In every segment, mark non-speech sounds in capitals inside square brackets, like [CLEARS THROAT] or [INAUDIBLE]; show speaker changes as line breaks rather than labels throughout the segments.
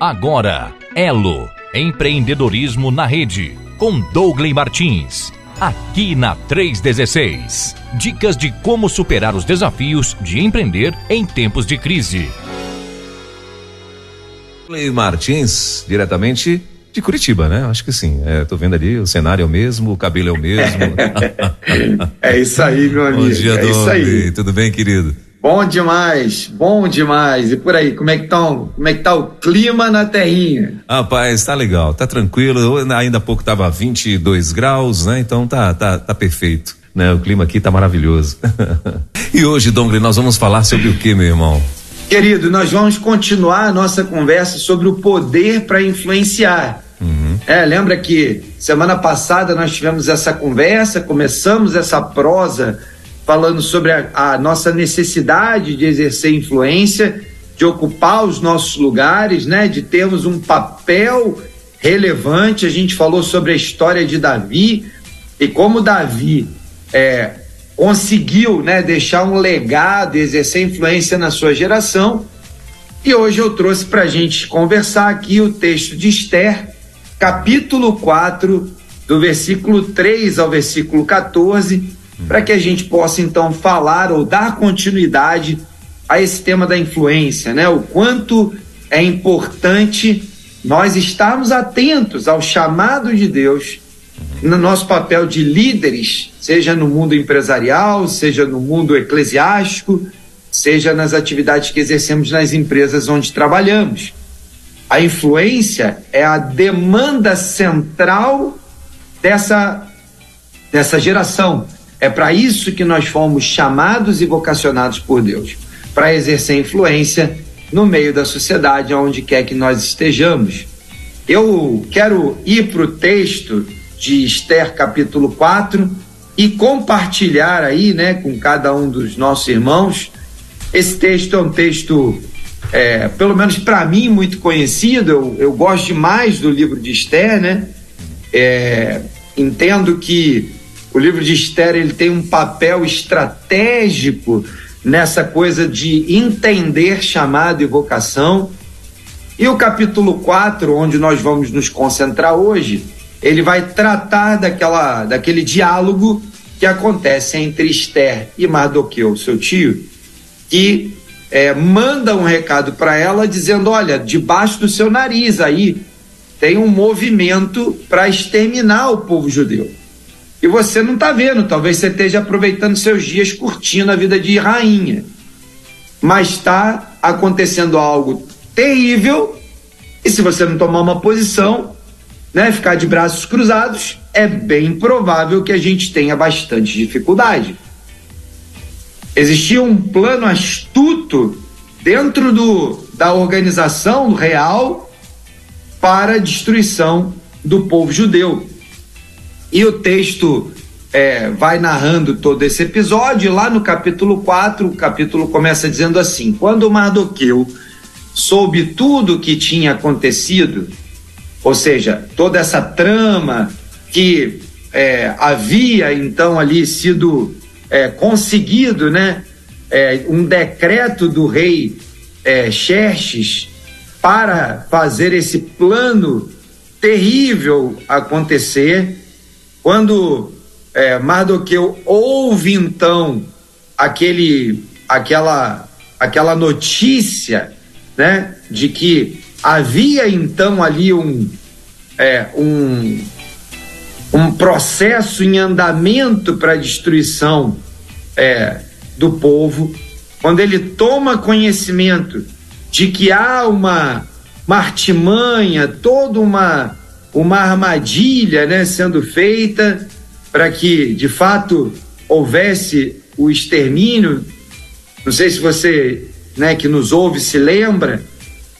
Agora, Elo, empreendedorismo na rede, com Douglas Martins. Aqui na 316. Dicas de como superar os desafios de empreender em tempos de crise.
Douglas Martins, diretamente de Curitiba, né? Acho que sim. É, tô vendo ali, o cenário é o mesmo, o cabelo é o mesmo. [LAUGHS]
é isso aí, meu amigo.
Bom dia,
é isso aí.
Tudo bem, querido?
Bom demais, bom demais. E por aí, como é que tá, como é que tá o clima na terrinha?
Rapaz, tá legal, tá tranquilo. Ainda há pouco tava 22 graus, né? Então tá, tá, tá perfeito. Né? O clima aqui tá maravilhoso. [LAUGHS] e hoje, Dongre, nós vamos falar sobre o que, meu irmão?
Querido, nós vamos continuar a nossa conversa sobre o poder para influenciar. Uhum. É, lembra que semana passada nós tivemos essa conversa, começamos essa prosa falando sobre a, a nossa necessidade de exercer influência, de ocupar os nossos lugares, né? De termos um papel relevante. A gente falou sobre a história de Davi e como Davi é, conseguiu, né? Deixar um legado, exercer influência na sua geração. E hoje eu trouxe para a gente conversar aqui o texto de Esther, capítulo 4, do versículo 3 ao versículo 14 para que a gente possa então falar ou dar continuidade a esse tema da influência, né? O quanto é importante nós estarmos atentos ao chamado de Deus no nosso papel de líderes, seja no mundo empresarial, seja no mundo eclesiástico, seja nas atividades que exercemos nas empresas onde trabalhamos. A influência é a demanda central dessa, dessa geração é para isso que nós fomos chamados e vocacionados por Deus para exercer influência no meio da sociedade, onde quer que nós estejamos. Eu quero ir para o texto de Esther, capítulo 4, e compartilhar aí, né, com cada um dos nossos irmãos. Esse texto é um texto, é, pelo menos para mim, muito conhecido. Eu, eu, gosto demais do livro de Esther, né? É, entendo que o livro de Esther ele tem um papel estratégico nessa coisa de entender chamado e vocação. E o capítulo 4, onde nós vamos nos concentrar hoje, ele vai tratar daquela, daquele diálogo que acontece entre Esther e Mardoqueu, seu tio, que é, manda um recado para ela dizendo: Olha, debaixo do seu nariz aí tem um movimento para exterminar o povo judeu e você não está vendo. Talvez você esteja aproveitando seus dias curtindo a vida de rainha. Mas está acontecendo algo terrível. E se você não tomar uma posição, né, ficar de braços cruzados, é bem provável que a gente tenha bastante dificuldade. Existia um plano astuto dentro do, da organização real para a destruição do povo judeu. E o texto é, vai narrando todo esse episódio, lá no capítulo 4, o capítulo começa dizendo assim: Quando Mardoqueu soube tudo o que tinha acontecido, ou seja, toda essa trama que é, havia então ali sido é, conseguido, né, é, um decreto do rei é, Xerxes para fazer esse plano terrível acontecer, quando é, Mardoqueu ouve então aquele, aquela, aquela notícia, né, de que havia então ali um, é, um, um processo em andamento para a destruição é, do povo, quando ele toma conhecimento de que há uma, uma artimanha, toda uma uma armadilha né, sendo feita para que, de fato, houvesse o extermínio. Não sei se você né, que nos ouve se lembra,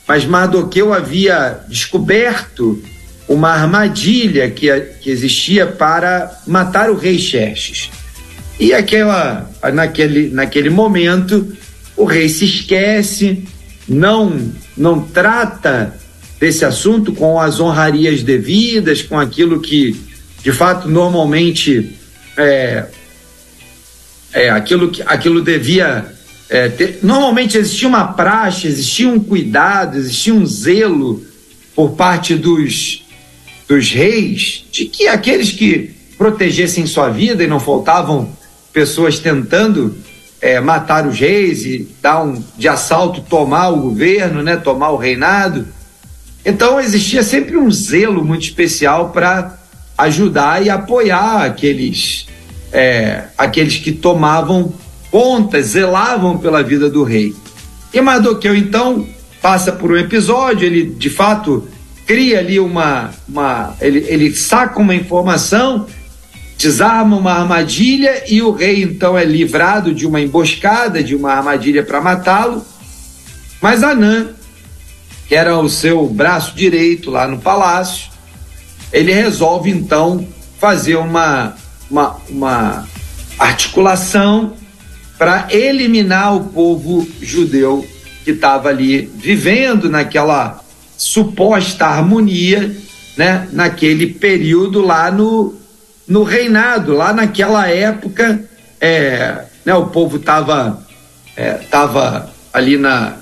mas Mardoqueu havia descoberto uma armadilha que, que existia para matar o rei Xerxes. E aquela, naquele, naquele momento, o rei se esquece, não, não trata desse assunto com as honrarias devidas, com aquilo que, de fato, normalmente é, é aquilo que aquilo devia é, ter, normalmente existia uma praxe, existia um cuidado, existia um zelo por parte dos, dos reis de que aqueles que protegessem sua vida e não faltavam pessoas tentando é, matar os reis e dar um de assalto tomar o governo, né, tomar o reinado. Então existia sempre um zelo muito especial para ajudar e apoiar aqueles é, aqueles que tomavam conta, zelavam pela vida do rei. E Mardoqueu então passa por um episódio, ele de fato cria ali uma, uma ele, ele saca uma informação, desarma uma armadilha e o rei então é livrado de uma emboscada, de uma armadilha para matá-lo. Mas Anã que era o seu braço direito lá no palácio, ele resolve então fazer uma, uma, uma articulação para eliminar o povo judeu que estava ali vivendo naquela suposta harmonia, né, naquele período lá no, no reinado, lá naquela época, é, né, o povo estava é, tava ali na,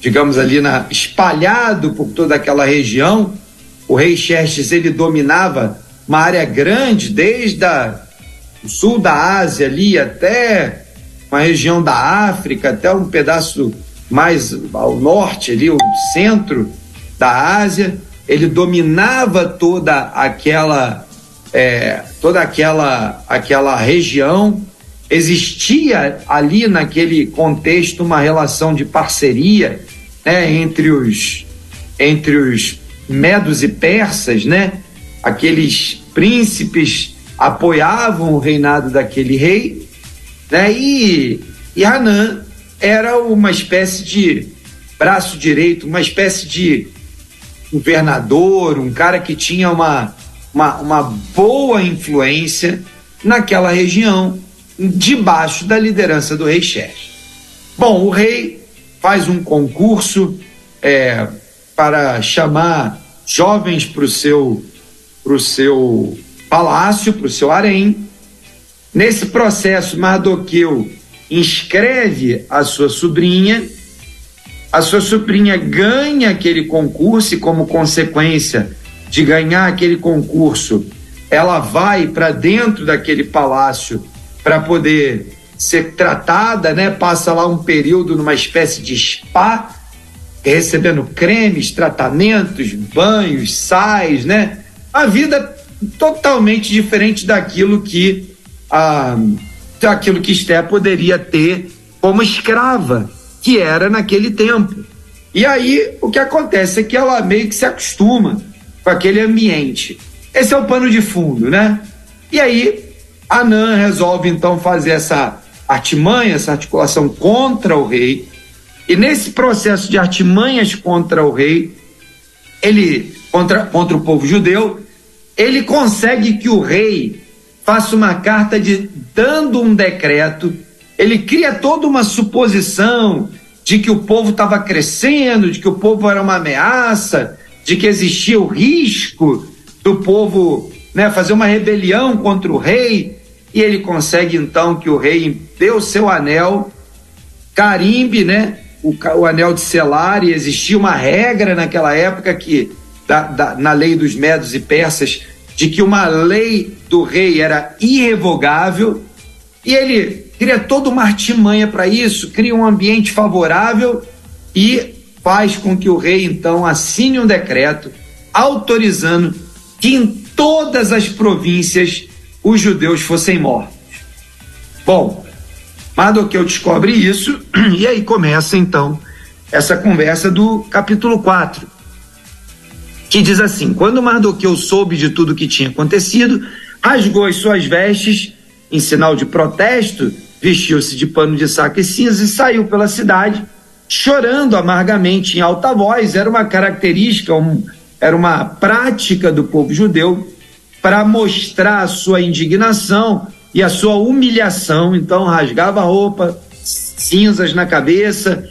digamos ali na espalhado por toda aquela região. O rei Xerxes ele dominava uma área grande desde a, o sul da Ásia ali até uma região da África, até um pedaço mais ao norte ali, o centro da Ásia. Ele dominava toda aquela é, toda aquela aquela região existia ali naquele contexto uma relação de parceria né, entre os entre os medos e persas, né? Aqueles príncipes apoiavam o reinado daquele rei, né? E, e Hanan era uma espécie de braço direito, uma espécie de governador, um cara que tinha uma, uma, uma boa influência naquela região debaixo da liderança do rei Xerxes. Bom, o rei faz um concurso é, para chamar jovens para o seu, seu palácio, para o seu harém. Nesse processo, Mardoqueu inscreve a sua sobrinha, a sua sobrinha ganha aquele concurso e, como consequência de ganhar aquele concurso, ela vai para dentro daquele palácio para poder ser tratada, né? Passa lá um período numa espécie de spa, recebendo cremes, tratamentos, banhos, sais, né? A vida totalmente diferente daquilo que ah, daquilo que Esté poderia ter como escrava, que era naquele tempo. E aí o que acontece é que ela meio que se acostuma com aquele ambiente. Esse é o pano de fundo, né? E aí Anã resolve então fazer essa artimanha, essa articulação contra o rei. E nesse processo de artimanhas contra o rei, ele contra, contra o povo judeu, ele consegue que o rei faça uma carta de dando um decreto. Ele cria toda uma suposição de que o povo estava crescendo, de que o povo era uma ameaça, de que existia o risco do povo né, fazer uma rebelião contra o rei, e ele consegue então que o rei dê o seu anel, carimbe, né, o, o anel de selar, e existia uma regra naquela época que, da, da, na lei dos medos e persas, de que uma lei do rei era irrevogável, e ele cria toda uma artimanha para isso, cria um ambiente favorável e faz com que o rei então assine um decreto autorizando que em todas as províncias os judeus fossem mortos. Bom, Mardoqueu descobre isso [CLEARS THROAT] e aí começa então essa conversa do capítulo 4, que diz assim: Quando Mardoqueu soube de tudo que tinha acontecido, rasgou as suas vestes em sinal de protesto, vestiu-se de pano de saco e cinza e saiu pela cidade, chorando amargamente em alta voz. Era uma característica, um, era uma prática do povo judeu para mostrar a sua indignação e a sua humilhação. Então rasgava a roupa, cinzas na cabeça,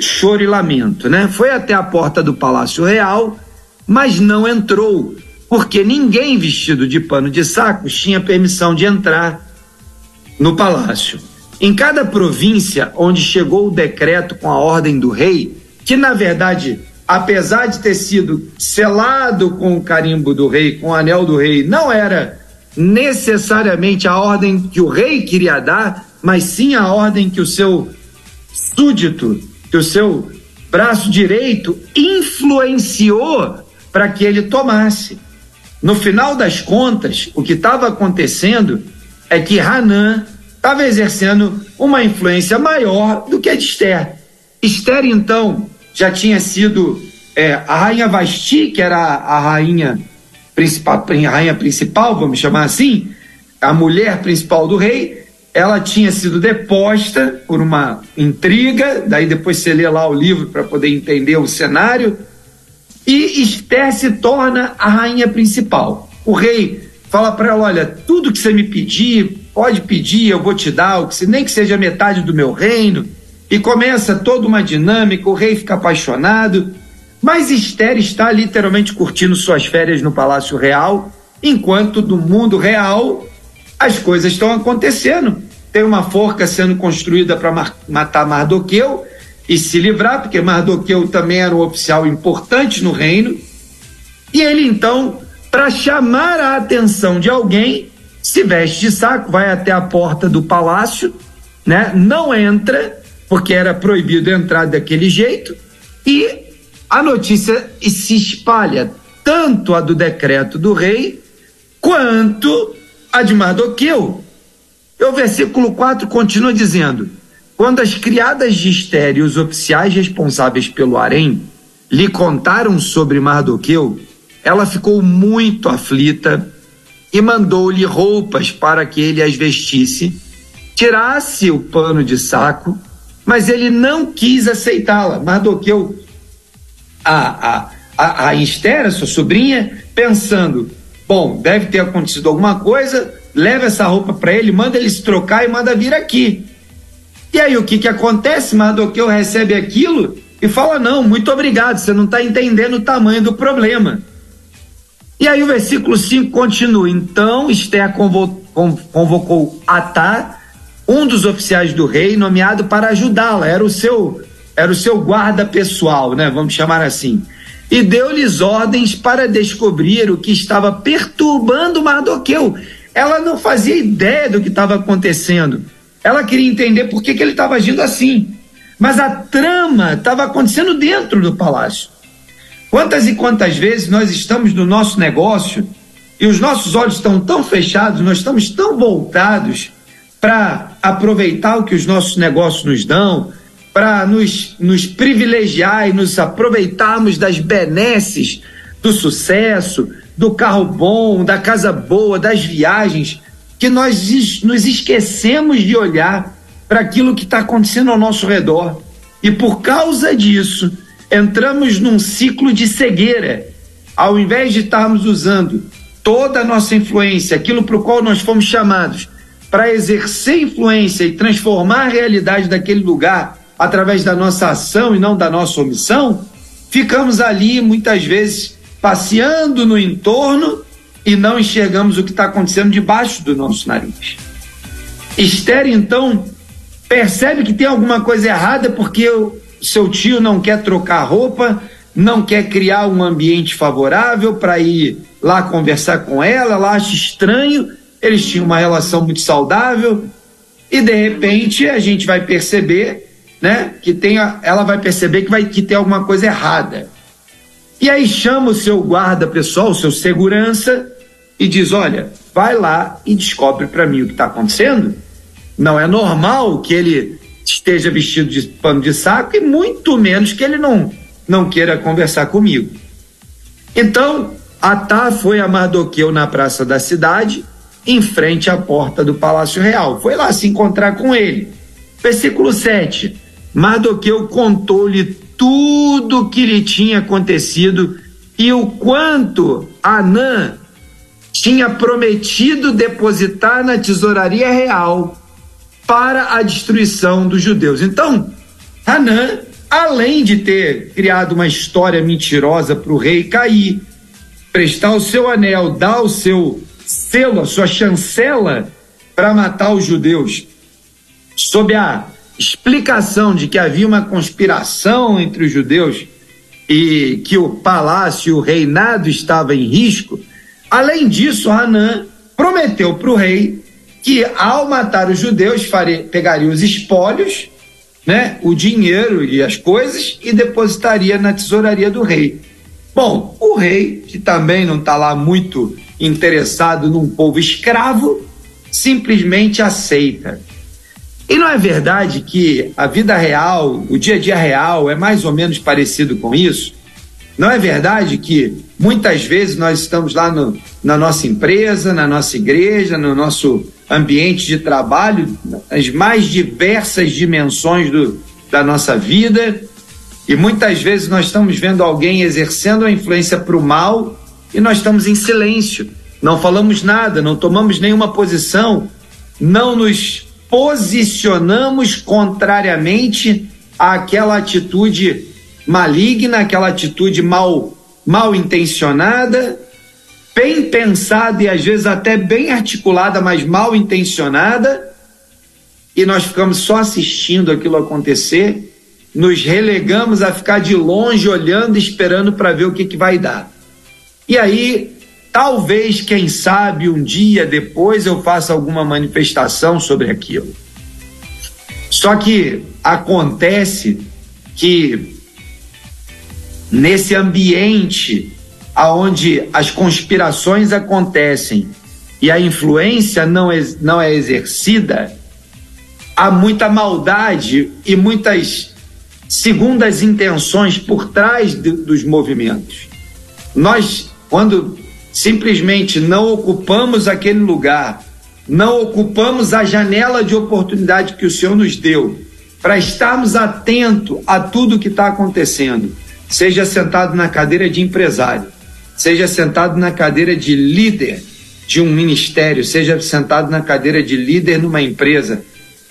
choro e lamento, né? Foi até a porta do Palácio Real, mas não entrou, porque ninguém vestido de pano de saco tinha permissão de entrar no palácio. em cada província onde chegou o decreto com a ordem do rei, que na verdade, apesar de ter sido selado com o carimbo do rei, com o anel do rei, não era necessariamente a ordem que o rei queria dar, mas sim a ordem que o seu súdito, que o seu braço direito influenciou para que ele tomasse. No final das contas, o que estava acontecendo é que Hanan estava exercendo uma influência maior do que a de Esther. Esther, então, já tinha sido é, a rainha Vasti, que era a rainha principal, a rainha principal, vamos chamar assim, a mulher principal do rei, ela tinha sido deposta por uma intriga, daí depois você lê lá o livro para poder entender o cenário, e Esther se torna a rainha principal. O rei fala para ela: olha, tudo que você me pedir, pode pedir, eu vou te dar, nem que seja metade do meu reino. E começa toda uma dinâmica, o rei fica apaixonado, mas Esther está literalmente curtindo suas férias no Palácio Real, enquanto do mundo real as coisas estão acontecendo. Tem uma forca sendo construída para matar Mardoqueu e se livrar, porque Mardoqueu também era um oficial importante no reino. E ele então para chamar a atenção de alguém, se veste de saco, vai até a porta do palácio, né? Não entra, porque era proibido entrar daquele jeito, e a notícia se espalha, tanto a do decreto do rei, quanto a de Mardoqueu. E o versículo 4 continua dizendo: Quando as criadas de Esther e os oficiais responsáveis pelo harém lhe contaram sobre Mardoqueu, ela ficou muito aflita e mandou-lhe roupas para que ele as vestisse, tirasse o pano de saco, mas ele não quis aceitá-la. Mardoqueu, a, a, a, a Esther, sua sobrinha, pensando: bom, deve ter acontecido alguma coisa, leva essa roupa para ele, manda ele se trocar e manda vir aqui. E aí o que, que acontece? Mardoqueu recebe aquilo e fala: não, muito obrigado, você não está entendendo o tamanho do problema. E aí o versículo 5 continua. Então Esther convocou Atá, um dos oficiais do rei, nomeado para ajudá-la. Era o seu era o seu guarda pessoal, né? Vamos chamar assim. E deu-lhes ordens para descobrir o que estava perturbando Mardoqueu. Ela não fazia ideia do que estava acontecendo. Ela queria entender por que, que ele estava agindo assim. Mas a trama estava acontecendo dentro do palácio. Quantas e quantas vezes nós estamos no nosso negócio e os nossos olhos estão tão fechados, nós estamos tão voltados para aproveitar o que os nossos negócios nos dão, para nos, nos privilegiar e nos aproveitarmos das benesses do sucesso, do carro bom, da casa boa, das viagens, que nós nos esquecemos de olhar para aquilo que está acontecendo ao nosso redor. E por causa disso, entramos num ciclo de cegueira. Ao invés de estarmos usando toda a nossa influência, aquilo para o qual nós fomos chamados, para exercer influência e transformar a realidade daquele lugar através da nossa ação e não da nossa omissão, ficamos ali muitas vezes passeando no entorno e não enxergamos o que está acontecendo debaixo do nosso nariz. Esther, então, percebe que tem alguma coisa errada porque seu tio não quer trocar roupa, não quer criar um ambiente favorável para ir lá conversar com ela, ela acha estranho, eles tinham uma relação muito saudável e de repente a gente vai perceber, né, que tem a, ela vai perceber que vai que tem alguma coisa errada. E aí chama o seu guarda pessoal, o seu segurança e diz: "Olha, vai lá e descobre para mim o que está acontecendo. Não é normal que ele esteja vestido de pano de saco e muito menos que ele não, não queira conversar comigo. Então, Atá foi a Mardoqueu na praça da cidade, em frente à porta do Palácio Real. Foi lá se encontrar com ele. Versículo 7. Mardoqueu contou-lhe tudo o que lhe tinha acontecido e o quanto Anã tinha prometido depositar na tesouraria real para a destruição dos judeus. Então, Hanã, além de ter criado uma história mentirosa para o rei cair, prestar o seu anel, dar o seu selo, a sua chancela para matar os judeus, sob a explicação de que havia uma conspiração entre os judeus e que o palácio, o reinado estava em risco, além disso, Hanã prometeu para o rei que ao matar os judeus faria, pegaria os espólios, né, o dinheiro e as coisas e depositaria na tesouraria do rei. Bom, o rei, que também não está lá muito interessado num povo escravo, simplesmente aceita. E não é verdade que a vida real, o dia a dia real, é mais ou menos parecido com isso? Não é verdade que muitas vezes nós estamos lá no, na nossa empresa, na nossa igreja, no nosso ambiente de trabalho, as mais diversas dimensões do, da nossa vida, e muitas vezes nós estamos vendo alguém exercendo a influência para o mal e nós estamos em silêncio, não falamos nada, não tomamos nenhuma posição, não nos posicionamos contrariamente àquela atitude maligna, aquela atitude mal, mal intencionada, bem pensada e às vezes até bem articulada, mas mal intencionada, e nós ficamos só assistindo aquilo acontecer, nos relegamos a ficar de longe olhando, esperando para ver o que, que vai dar. E aí Talvez, quem sabe, um dia depois eu faça alguma manifestação sobre aquilo. Só que acontece que nesse ambiente aonde as conspirações acontecem e a influência não é, não é exercida, há muita maldade e muitas segundas intenções por trás de, dos movimentos. Nós, quando simplesmente não ocupamos aquele lugar, não ocupamos a janela de oportunidade que o Senhor nos deu para estarmos atentos a tudo que está acontecendo, seja sentado na cadeira de empresário, seja sentado na cadeira de líder de um ministério, seja sentado na cadeira de líder numa empresa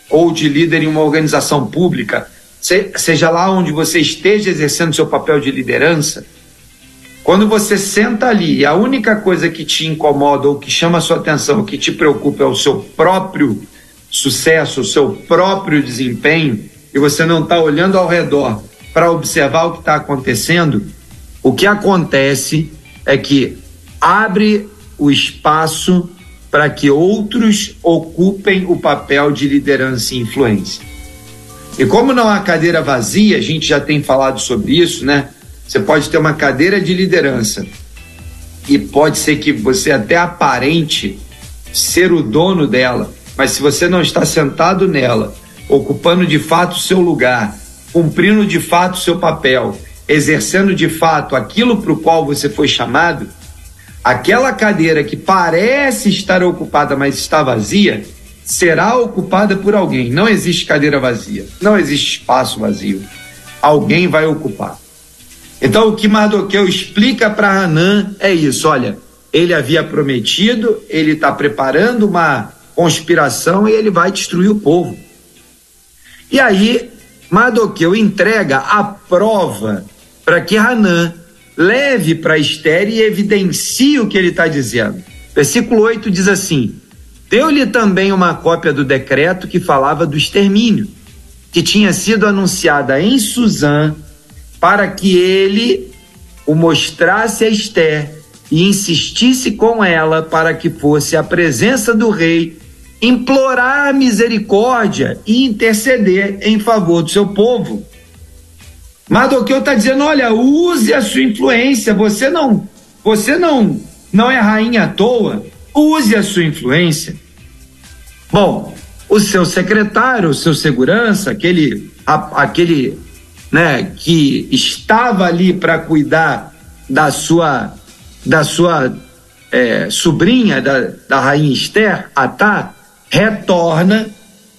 ou de líder em uma organização pública, seja lá onde você esteja exercendo seu papel de liderança, quando você senta ali e a única coisa que te incomoda ou que chama a sua atenção, que te preocupa é o seu próprio sucesso, o seu próprio desempenho, e você não está olhando ao redor para observar o que está acontecendo, o que acontece é que abre o espaço para que outros ocupem o papel de liderança e influência. E como não há cadeira vazia, a gente já tem falado sobre isso, né? Você pode ter uma cadeira de liderança e pode ser que você até aparente ser o dono dela, mas se você não está sentado nela, ocupando de fato o seu lugar, cumprindo de fato o seu papel, exercendo de fato aquilo para o qual você foi chamado, aquela cadeira que parece estar ocupada, mas está vazia, será ocupada por alguém. Não existe cadeira vazia, não existe espaço vazio. Alguém vai ocupar. Então o que Mardoqueu explica para Hanã é isso: olha, ele havia prometido, ele está preparando uma conspiração e ele vai destruir o povo. E aí Mardoqueu entrega a prova para que Hanã leve para Esther e evidencie o que ele está dizendo. Versículo 8 diz assim: Deu-lhe também uma cópia do decreto que falava do extermínio, que tinha sido anunciada em Suzã para que ele o mostrasse a Esther e insistisse com ela para que fosse à presença do rei implorar misericórdia e interceder em favor do seu povo. Mardoqueu está dizendo: olha, use a sua influência. Você não, você não, não é rainha à toa. Use a sua influência. Bom, o seu secretário, o seu segurança, aquele, a, aquele né, que estava ali para cuidar da sua da sua é, sobrinha da, da rainha Esther, Atá, retorna,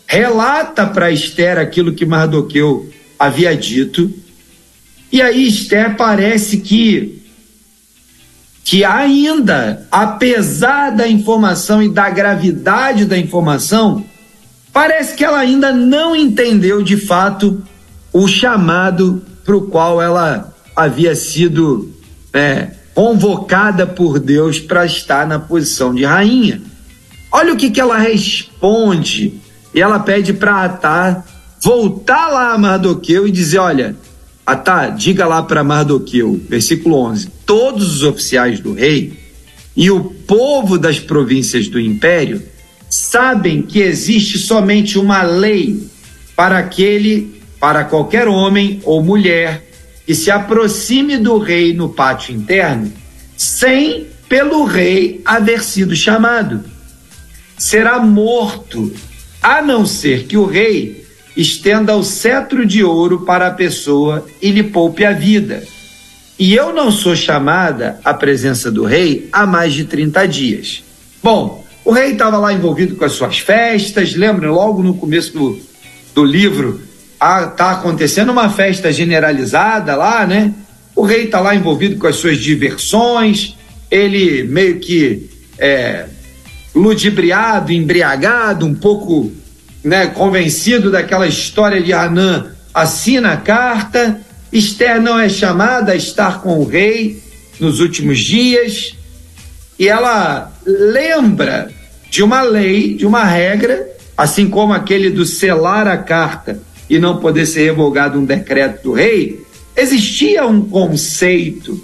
relata para Esther aquilo que Mardoqueu havia dito, e aí Esther parece que que ainda, apesar da informação e da gravidade da informação, parece que ela ainda não entendeu de fato o chamado para o qual ela havia sido é, convocada por Deus para estar na posição de rainha. Olha o que, que ela responde e ela pede para Atá voltar lá a Mardoqueu e dizer: Olha, Atá, diga lá para Mardoqueu, versículo 11: Todos os oficiais do rei e o povo das províncias do império sabem que existe somente uma lei para aquele, para qualquer homem ou mulher que se aproxime do rei no pátio interno, sem pelo rei haver sido chamado. Será morto, a não ser que o rei estenda o cetro de ouro para a pessoa e lhe poupe a vida. E eu não sou chamada à presença do rei há mais de 30 dias. Bom, o rei estava lá envolvido com as suas festas, lembra? Logo no começo do, do livro, está acontecendo uma festa generalizada lá, né? O rei está lá envolvido com as suas diversões, ele meio que é, ludibriado, embriagado, um pouco né, convencido daquela história de Anã, assina a carta. Esther não é chamada a estar com o rei nos últimos dias e ela lembra de uma lei, de uma regra, assim como aquele do selar a carta e não poder ser revogado um decreto do rei, existia um conceito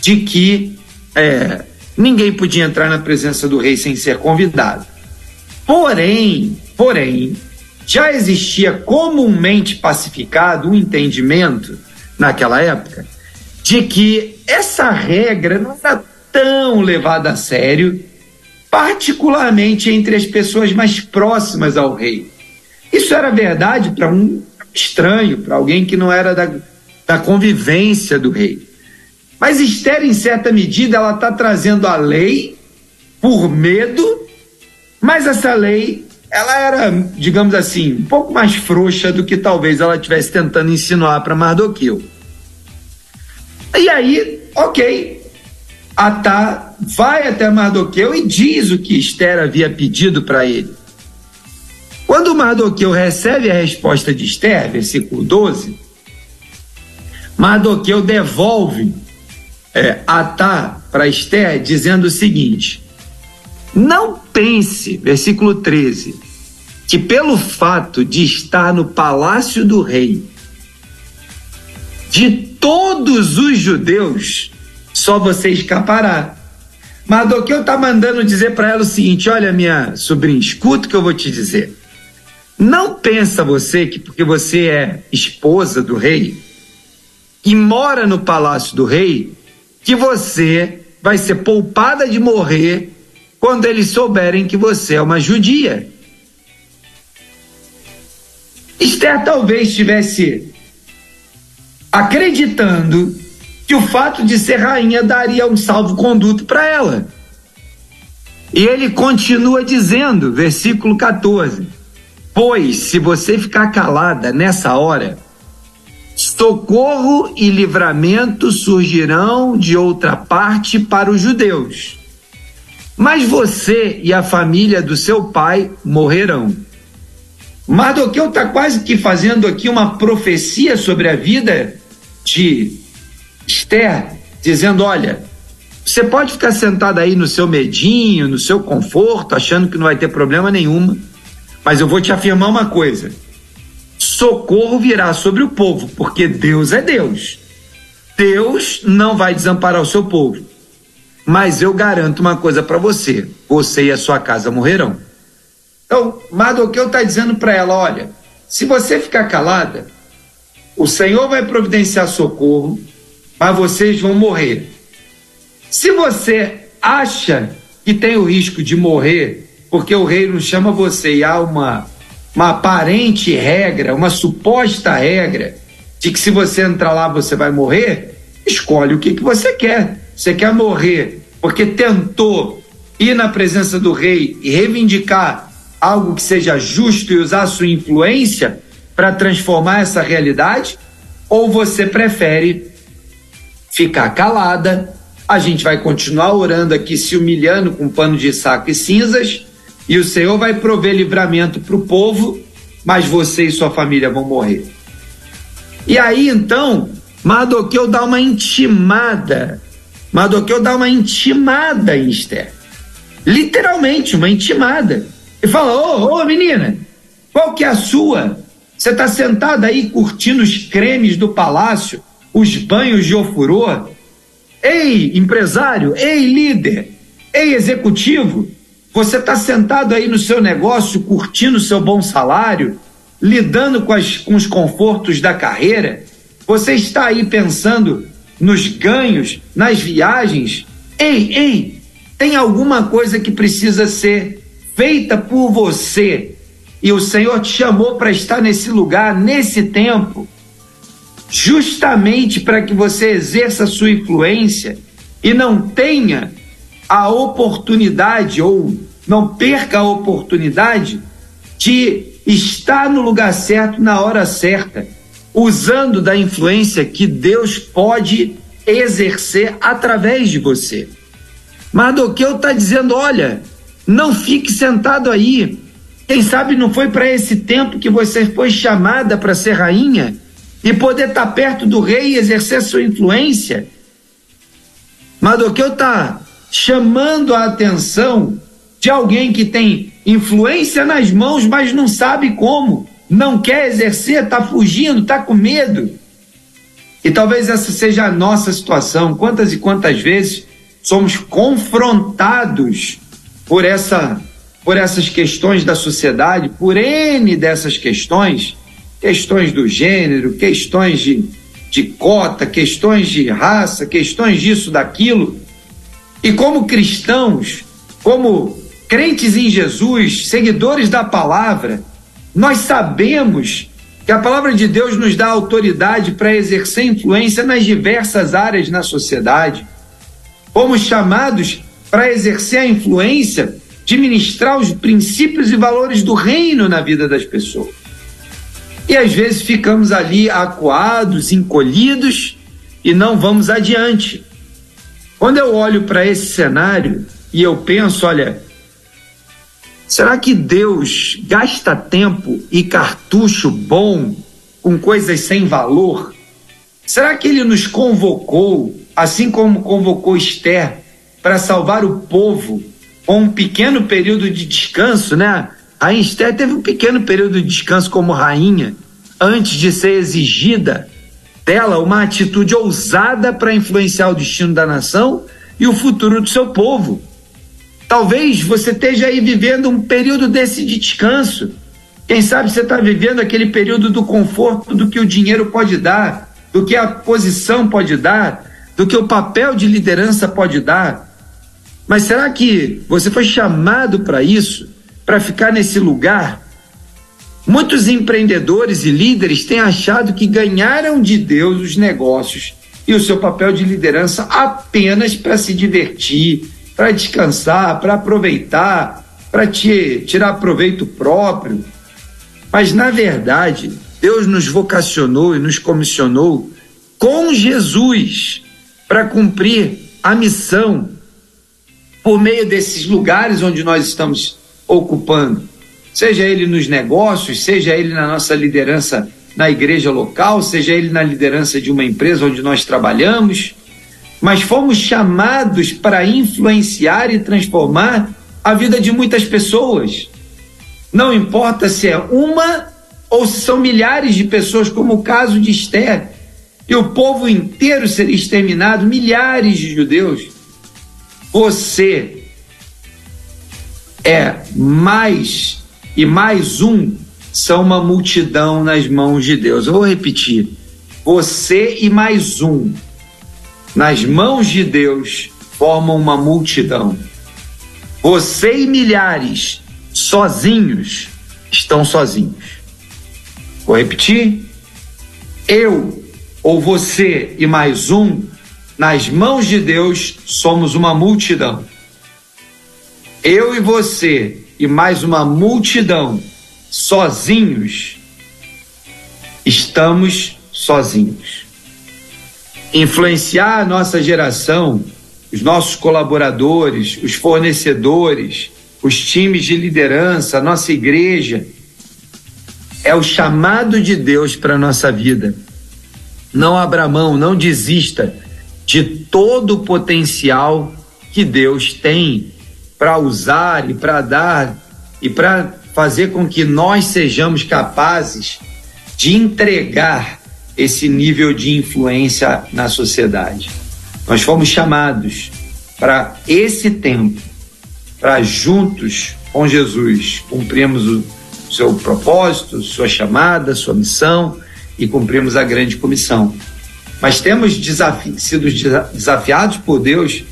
de que é, ninguém podia entrar na presença do rei sem ser convidado. Porém, porém, já existia comumente pacificado um entendimento naquela época de que essa regra não era tão levada a sério, particularmente entre as pessoas mais próximas ao rei. Isso era verdade para um estranho, para alguém que não era da, da convivência do rei. Mas Esther, em certa medida, ela está trazendo a lei por medo, mas essa lei, ela era, digamos assim, um pouco mais frouxa do que talvez ela estivesse tentando insinuar para Mardoqueu. E aí, ok, Atá vai até Mardoqueu e diz o que Esther havia pedido para ele. Quando Mardoqueu recebe a resposta de Esther, versículo 12, Mardoqueu devolve é, Atá para Esther dizendo o seguinte: Não pense, versículo 13, que pelo fato de estar no palácio do rei, de todos os judeus, só você escapará. Mardoqueu está mandando dizer para ela o seguinte: olha, minha sobrinha, escuta o que eu vou te dizer. Não pensa você que porque você é esposa do rei e mora no palácio do rei, que você vai ser poupada de morrer quando eles souberem que você é uma judia. Esther talvez estivesse acreditando que o fato de ser rainha daria um salvo-conduto para ela. E ele continua dizendo, versículo 14: Pois se você ficar calada nessa hora, Socorro e livramento surgirão de outra parte para os judeus. Mas você e a família do seu pai morrerão. Mardoqueu está quase que fazendo aqui uma profecia sobre a vida de Esther, dizendo: olha, você pode ficar sentado aí no seu medinho, no seu conforto, achando que não vai ter problema nenhuma, mas eu vou te afirmar uma coisa socorro virá sobre o povo, porque Deus é Deus. Deus não vai desamparar o seu povo. Mas eu garanto uma coisa para você: você e a sua casa morrerão. Então, Mardoqueu está dizendo para ela: olha, se você ficar calada, o Senhor vai providenciar socorro, mas vocês vão morrer. Se você acha que tem o risco de morrer, porque o rei não chama você e há uma uma aparente regra, uma suposta regra de que se você entrar lá você vai morrer, escolhe o que, que você quer. Você quer morrer porque tentou ir na presença do rei e reivindicar algo que seja justo e usar sua influência para transformar essa realidade? Ou você prefere ficar calada? A gente vai continuar orando aqui, se humilhando com pano de saco e cinzas e o Senhor vai prover livramento para o povo, mas você e sua família vão morrer. E aí então, Mardoqueu dá uma intimada. Mardoqueu dá uma intimada em Esther. Literalmente, uma intimada. E fala: Ô, menina, Qual que é a sua? Você está sentado aí curtindo os cremes do palácio, os banhos de ofurô? Ei, empresário, ei, líder, ei, executivo, você está sentado aí no seu negócio, curtindo o seu bom salário, lidando com, as, com os confortos da carreira? Você está aí pensando nos ganhos, nas viagens? Ei, ei, tem alguma coisa que precisa ser feita por você e o Senhor te chamou para estar nesse lugar, nesse tempo, justamente para que você exerça a sua influência e não tenha a oportunidade ou não perca a oportunidade de estar no lugar certo na hora certa, usando da influência que Deus pode exercer através de você. Mardoqueu está dizendo: olha, não fique sentado aí. Quem sabe não foi para esse tempo que você foi chamada para ser rainha e poder estar tá perto do rei e exercer sua influência? Mardoqueu está chamando a atenção de alguém que tem influência nas mãos, mas não sabe como, não quer exercer, está fugindo, está com medo. E talvez essa seja a nossa situação. Quantas e quantas vezes somos confrontados por essa por essas questões da sociedade, por N dessas questões, questões do gênero, questões de, de cota, questões de raça, questões disso, daquilo. E como cristãos, como crentes em Jesus, seguidores da palavra, nós sabemos que a palavra de Deus nos dá autoridade para exercer influência nas diversas áreas na sociedade. Fomos chamados para exercer a influência de ministrar os princípios e valores do reino na vida das pessoas. E às vezes ficamos ali acuados, encolhidos e não vamos adiante. Quando eu olho para esse cenário e eu penso, olha, será que Deus gasta tempo e cartucho bom com coisas sem valor? Será que ele nos convocou, assim como convocou Esther, para salvar o povo com um pequeno período de descanso, né? A Esther teve um pequeno período de descanso como rainha, antes de ser exigida dela uma atitude ousada para influenciar o destino da nação e o futuro do seu povo. Talvez você esteja aí vivendo um período desse de descanso. Quem sabe você está vivendo aquele período do conforto do que o dinheiro pode dar, do que a posição pode dar, do que o papel de liderança pode dar. Mas será que você foi chamado para isso, para ficar nesse lugar? Muitos empreendedores e líderes têm achado que ganharam de Deus os negócios e o seu papel de liderança apenas para se divertir, para descansar, para aproveitar, para tirar proveito próprio. Mas, na verdade, Deus nos vocacionou e nos comissionou com Jesus para cumprir a missão por meio desses lugares onde nós estamos ocupando, seja ele nos negócios, seja ele na nossa liderança na igreja local, seja ele na liderança de uma empresa onde nós trabalhamos, mas fomos chamados para influenciar e transformar a vida de muitas pessoas. Não importa se é uma ou se são milhares de pessoas, como o caso de Esther, e o povo inteiro seria exterminado, milhares de judeus você é mais e mais um são uma multidão nas mãos de Deus. Eu vou repetir. Você e mais um nas mãos de Deus formam uma multidão. Você e milhares sozinhos estão sozinhos. Vou repetir. Eu ou você e mais um nas mãos de Deus, somos uma multidão. Eu e você e mais uma multidão, sozinhos, estamos sozinhos. Influenciar a nossa geração, os nossos colaboradores, os fornecedores, os times de liderança, a nossa igreja, é o chamado de Deus para a nossa vida. Não abra mão, não desista de todo o potencial que Deus tem para usar e para dar e para fazer com que nós sejamos capazes de entregar esse nível de influência na sociedade. Nós fomos chamados para esse tempo, para juntos com Jesus cumprirmos o seu propósito, sua chamada, sua missão e cumprirmos a grande comissão. Mas temos desafi sido desafiados por Deus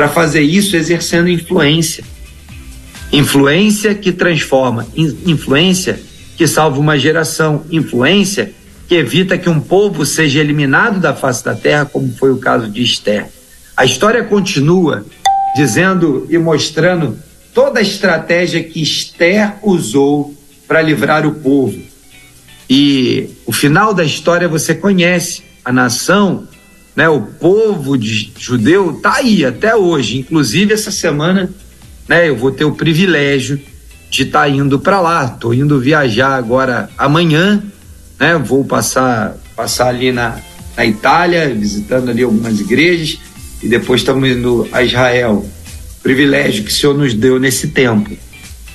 para fazer isso exercendo influência. Influência que transforma, influência que salva uma geração, influência que evita que um povo seja eliminado da face da terra, como foi o caso de Esther. A história continua dizendo e mostrando toda a estratégia que Esther usou para livrar o povo. E o final da história você conhece. A nação, né, o povo de judeu está aí até hoje. Inclusive essa semana, né, eu vou ter o privilégio de estar tá indo para lá. Estou indo viajar agora amanhã né? Vou passar passar ali na, na Itália, visitando ali algumas igrejas e depois estamos indo a Israel. Privilégio que o Senhor nos deu nesse tempo.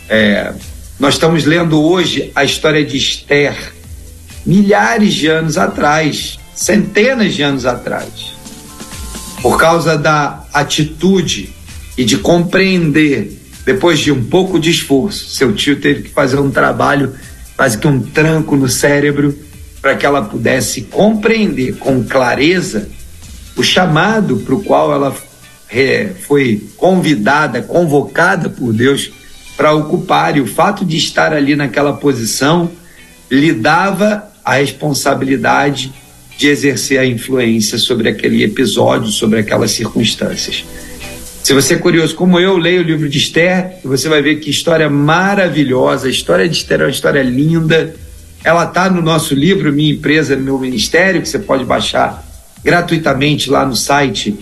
É, nós estamos lendo hoje a história de Esther, milhares de anos atrás, centenas de anos atrás, por causa da atitude e de compreender, depois de um pouco de esforço, seu tio teve que fazer um trabalho quase que um tranco no cérebro para que ela pudesse compreender com clareza o chamado para o qual ela é, foi convidada, convocada por Deus para ocupar, e o fato de estar ali naquela posição lhe dava a responsabilidade de exercer a influência sobre aquele episódio, sobre aquelas circunstâncias. Se você é curioso como eu, leio o livro de Esther você vai ver que história maravilhosa. A história de Esther é uma história linda. Ela está no nosso livro, Minha Empresa, Meu Ministério, que você pode baixar gratuitamente lá no site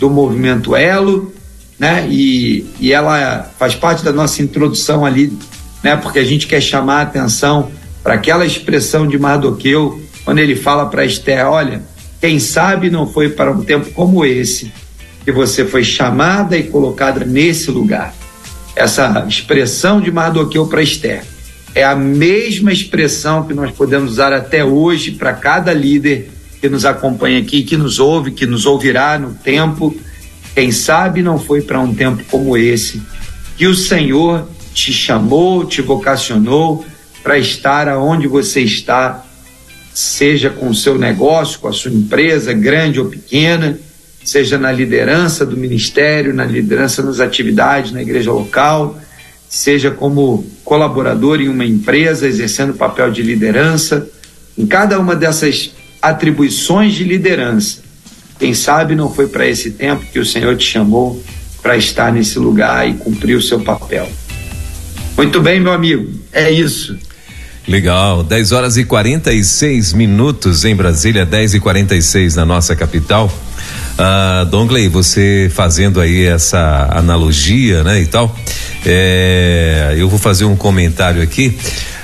do Movimento Elo, né? E, e ela faz parte da nossa introdução ali, né? Porque a gente quer chamar a atenção para aquela expressão de Mardoqueu, quando ele fala para Esther: olha, quem sabe não foi para um tempo como esse que você foi chamada e colocada nesse lugar. Essa expressão de Mardoqueu para Esther é a mesma expressão que nós podemos usar até hoje para cada líder que nos acompanha aqui, que nos ouve, que nos ouvirá no tempo. Quem sabe não foi para um tempo como esse que o Senhor te chamou, te vocacionou para estar aonde você está, seja com o seu negócio, com a sua empresa, grande ou pequena, seja na liderança do ministério, na liderança nas atividades na igreja local, seja como colaborador em uma empresa, exercendo papel de liderança, em cada uma dessas atribuições de liderança. Quem sabe não foi para esse tempo que o Senhor te chamou para estar nesse lugar e cumprir o seu papel. Muito bem, meu amigo, é isso.
Legal, 10 horas e 46 minutos em Brasília, 10 e 46 na nossa capital. Uh, Dongley, você fazendo aí essa analogia, né, e tal, é, eu vou fazer um comentário aqui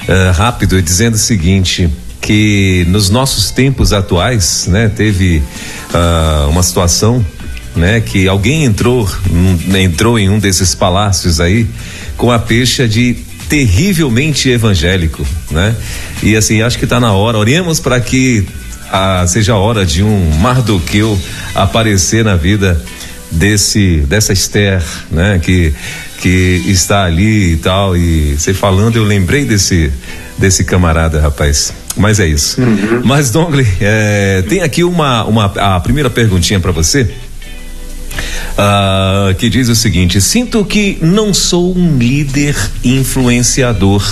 uh, rápido dizendo o seguinte que nos nossos tempos atuais, né, teve uh, uma situação, né, que alguém entrou, entrou em um desses palácios aí com a peixe de terrivelmente evangélico, né? E assim, acho que está na hora, oremos para que a, seja a hora de um Mardoqueu aparecer na vida desse dessa Esther, né? Que que está ali e tal e você falando eu lembrei desse desse camarada, rapaz. Mas é isso. Uhum. Mas Dongle, é, tem aqui uma uma a primeira perguntinha para você. Uh, que diz o seguinte: Sinto que não sou um líder influenciador.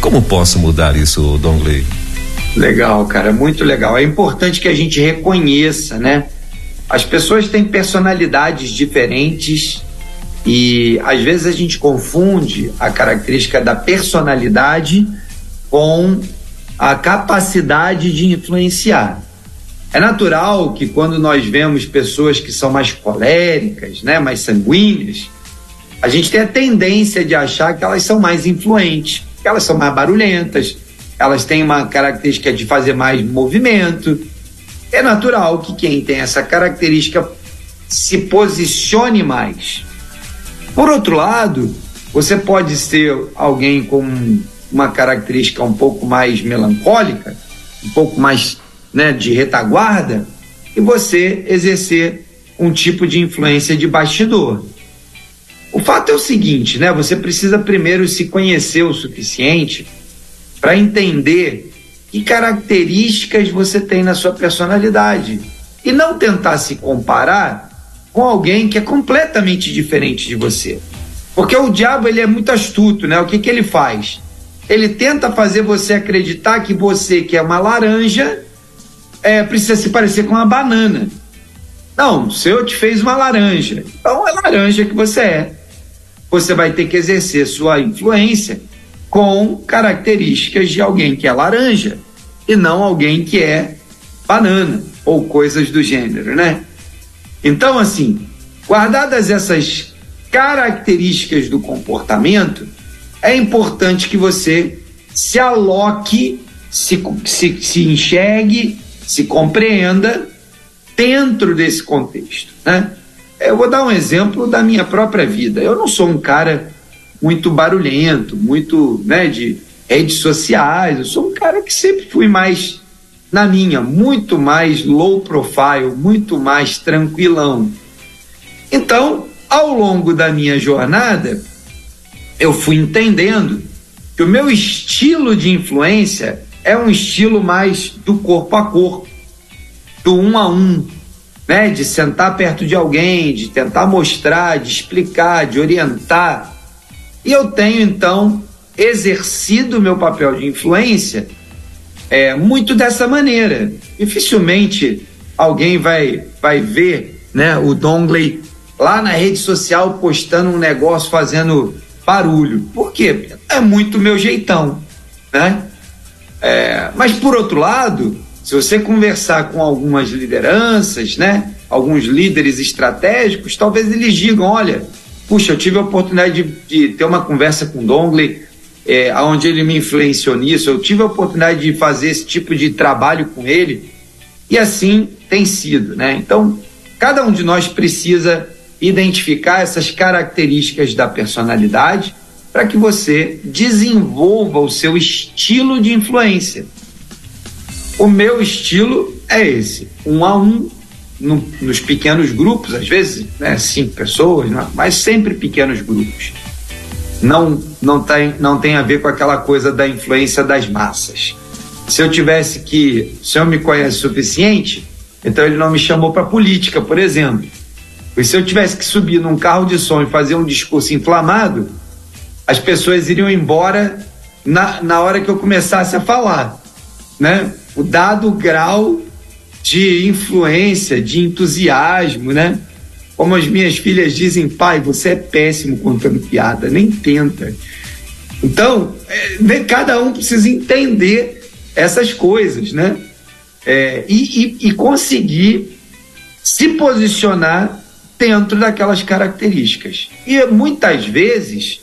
Como posso mudar isso, Dongley?
Legal, cara, muito legal. É importante que a gente reconheça, né? As pessoas têm personalidades diferentes e às vezes a gente confunde a característica da personalidade com a capacidade de influenciar. É natural que quando nós vemos pessoas que são mais coléricas, né, mais sanguíneas, a gente tem a tendência de achar que elas são mais influentes, que elas são mais barulhentas, elas têm uma característica de fazer mais movimento. É natural que quem tem essa característica se posicione mais. Por outro lado, você pode ser alguém com uma característica um pouco mais melancólica, um pouco mais né, de retaguarda, e você exercer um tipo de influência de bastidor. O fato é o seguinte, né? Você precisa primeiro se conhecer o suficiente para entender que características você tem na sua personalidade e não tentar se comparar com alguém que é completamente diferente de você. Porque o diabo ele é muito astuto, né? O que, que ele faz? Ele tenta fazer você acreditar que você, que é uma laranja, é, precisa se parecer com uma banana. Não, o Senhor te fez uma laranja. Então é laranja que você é. Você vai ter que exercer sua influência com características de alguém que é laranja e não alguém que é banana ou coisas do gênero, né? Então, assim, guardadas essas características do comportamento, é importante que você se aloque, se, se, se enxergue, se compreenda dentro desse contexto, né? Eu vou dar um exemplo da minha própria vida. Eu não sou um cara muito barulhento, muito, né, de redes sociais. Eu sou um cara que sempre fui mais na minha, muito mais low profile, muito mais tranquilão. Então, ao longo da minha jornada, eu fui entendendo que o meu estilo de influência é um estilo mais do corpo a corpo, do um a um, né? De sentar perto de alguém, de tentar mostrar, de explicar, de orientar. E eu tenho então exercido meu papel de influência é, muito dessa maneira. Dificilmente alguém vai, vai ver né, o Dongley lá na rede social postando um negócio fazendo barulho. Por quê? É muito meu jeitão. Né? É, mas por outro lado, se você conversar com algumas lideranças, né, alguns líderes estratégicos, talvez eles digam: olha, puxa, eu tive a oportunidade de, de ter uma conversa com o Dongley é, onde ele me influenciou nisso. Eu tive a oportunidade de fazer esse tipo de trabalho com ele e assim tem sido, né? Então, cada um de nós precisa identificar essas características da personalidade para que você desenvolva o seu estilo de influência. O meu estilo é esse, um a um, no, nos pequenos grupos, às vezes, né, cinco pessoas, mas sempre pequenos grupos não não tem não tem a ver com aquela coisa da influência das massas. Se eu tivesse que, se eu me conhece o suficiente, então ele não me chamou para política, por exemplo. E se eu tivesse que subir num carro de som e fazer um discurso inflamado, as pessoas iriam embora na, na hora que eu começasse a falar, né? O dado grau de influência, de entusiasmo, né? Como as minhas filhas dizem, pai, você é péssimo contando piada, nem tenta. Então, é, cada um precisa entender essas coisas, né? É, e, e, e conseguir se posicionar dentro daquelas características. E muitas vezes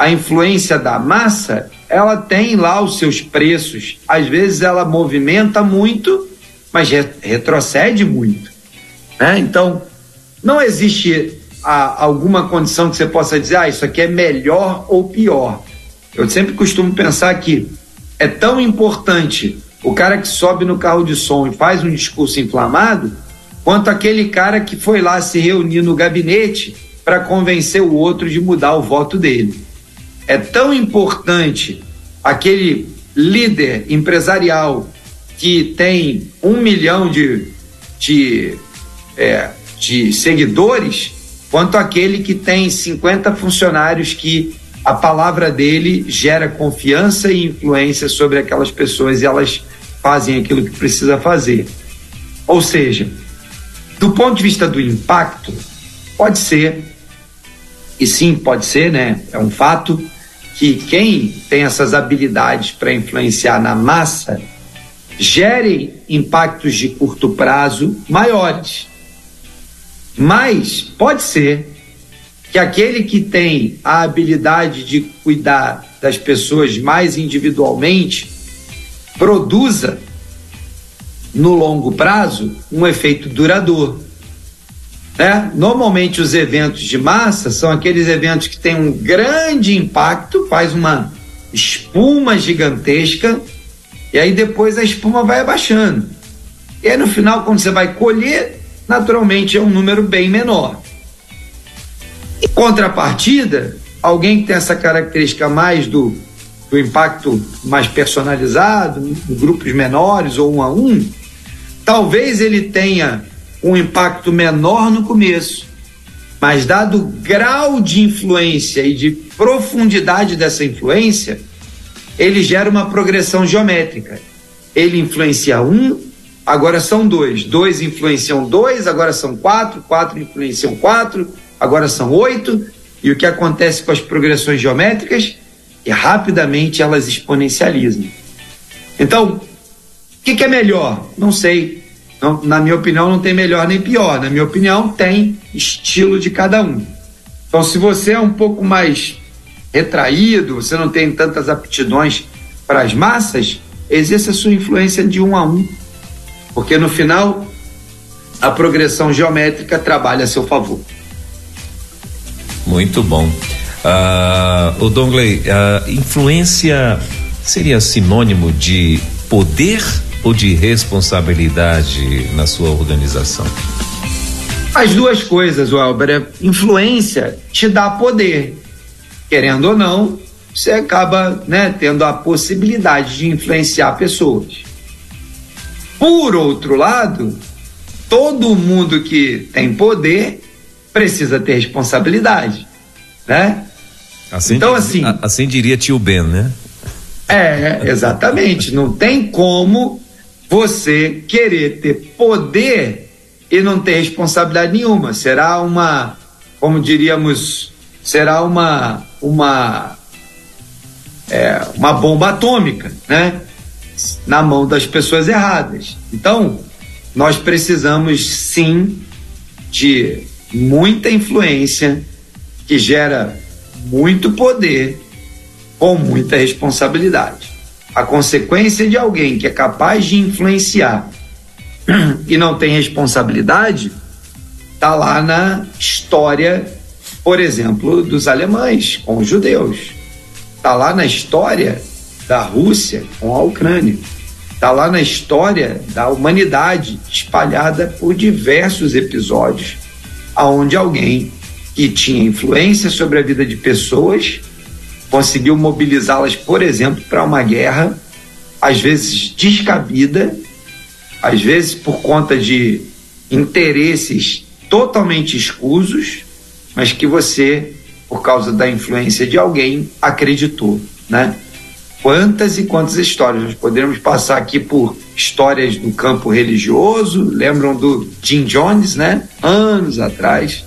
a influência da massa ela tem lá os seus preços. Às vezes ela movimenta muito, mas retrocede muito. Né? Então, não existe a, alguma condição que você possa dizer, ah, isso aqui é melhor ou pior. Eu sempre costumo pensar que é tão importante o cara que sobe no carro de som e faz um discurso inflamado, quanto aquele cara que foi lá se reunir no gabinete para convencer o outro de mudar o voto dele. É tão importante aquele líder empresarial que tem um milhão de, de é, de seguidores, quanto aquele que tem 50 funcionários que a palavra dele gera confiança e influência sobre aquelas pessoas e elas fazem aquilo que precisa fazer. Ou seja, do ponto de vista do impacto, pode ser, e sim, pode ser, né? É um fato que quem tem essas habilidades para influenciar na massa gere impactos de curto prazo maiores. Mas pode ser que aquele que tem a habilidade de cuidar das pessoas mais individualmente produza no longo prazo um efeito duradouro. Né? Normalmente os eventos de massa são aqueles eventos que têm um grande impacto, faz uma espuma gigantesca e aí depois a espuma vai abaixando. E aí no final, quando você vai colher, naturalmente é um número bem menor. Em contrapartida, alguém que tem essa característica mais do, do impacto mais personalizado, em grupos menores ou um a um, talvez ele tenha um impacto menor no começo, mas dado o grau de influência e de profundidade dessa influência, ele gera uma progressão geométrica. Ele influencia um, agora são dois. Dois influenciam dois, agora são quatro. Quatro influenciam quatro, agora são oito. E o que acontece com as progressões geométricas? Que rapidamente elas exponencializam. Então, o que, que é melhor? Não sei. Na minha opinião, não tem melhor nem pior. Na minha opinião, tem estilo de cada um. Então, se você é um pouco mais retraído, você não tem tantas aptidões para as massas, exerça sua influência de um a um. Porque no final, a progressão geométrica trabalha a seu favor.
Muito bom. Uh, o Dongley, uh, influência seria sinônimo de poder ou de responsabilidade na sua organização?
As duas coisas, Welber. Influência te dá poder. Querendo ou não, você acaba né, tendo a possibilidade de influenciar pessoas. Por outro lado, todo mundo que tem poder precisa ter responsabilidade, né?
Assim, então, assim, assim diria tio Ben, né?
É, exatamente. não tem como você querer ter poder e não ter responsabilidade nenhuma. Será uma, como diríamos, será uma uma é, uma bomba atômica, né? Na mão das pessoas erradas. Então, nós precisamos sim de muita influência que gera muito poder com muita responsabilidade. A consequência de alguém que é capaz de influenciar e não tem responsabilidade está lá na história, por exemplo, dos alemães com os judeus. Está lá na história da Rússia com a Ucrânia. Está lá na história da humanidade espalhada por diversos episódios, aonde alguém que tinha influência sobre a vida de pessoas conseguiu mobilizá-las, por exemplo, para uma guerra, às vezes descabida, às vezes por conta de interesses totalmente escusos, mas que você, por causa da influência de alguém, acreditou, né? Quantas e quantas histórias nós poderíamos passar aqui por histórias do campo religioso, lembram do Jim Jones, né? Anos atrás,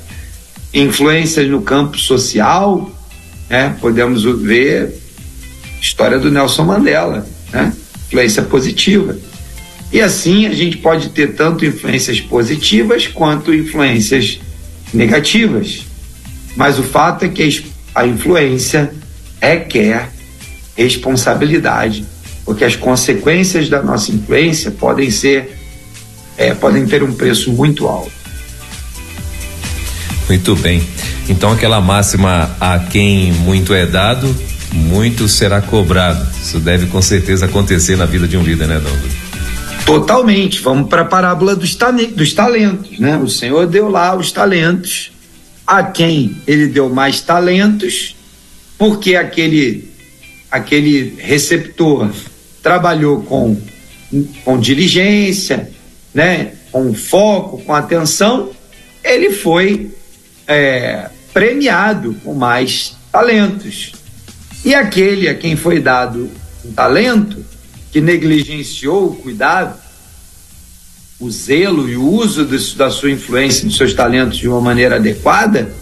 influências no campo social, né? Podemos ver história do Nelson Mandela, né? Influência positiva. E assim a gente pode ter tanto influências positivas quanto influências negativas. Mas o fato é que a influência requer responsabilidade, porque as consequências da nossa influência podem ser, é, podem ter um preço muito alto.
Muito bem. Então aquela máxima a quem muito é dado, muito será cobrado. Isso deve com certeza acontecer na vida de um líder, né, Douglas?
Totalmente. Vamos para a parábola dos, dos talentos, né? O Senhor deu lá os talentos a quem ele deu mais talentos, porque aquele aquele receptor trabalhou com com diligência, né? Com foco, com atenção, ele foi é, premiado com mais talentos. E aquele a quem foi dado um talento, que negligenciou o cuidado, o zelo e o uso da sua influência, dos seus talentos de uma maneira adequada,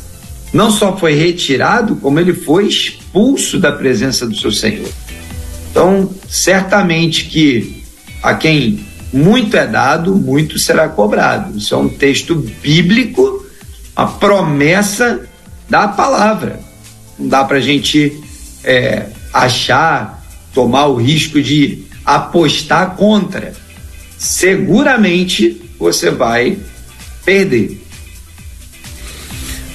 não só foi retirado, como ele foi expulso da presença do seu Senhor. Então, certamente que a quem muito é dado, muito será cobrado. Isso é um texto bíblico, a promessa da palavra. Não dá para a gente é, achar, tomar o risco de apostar contra, seguramente você vai perder.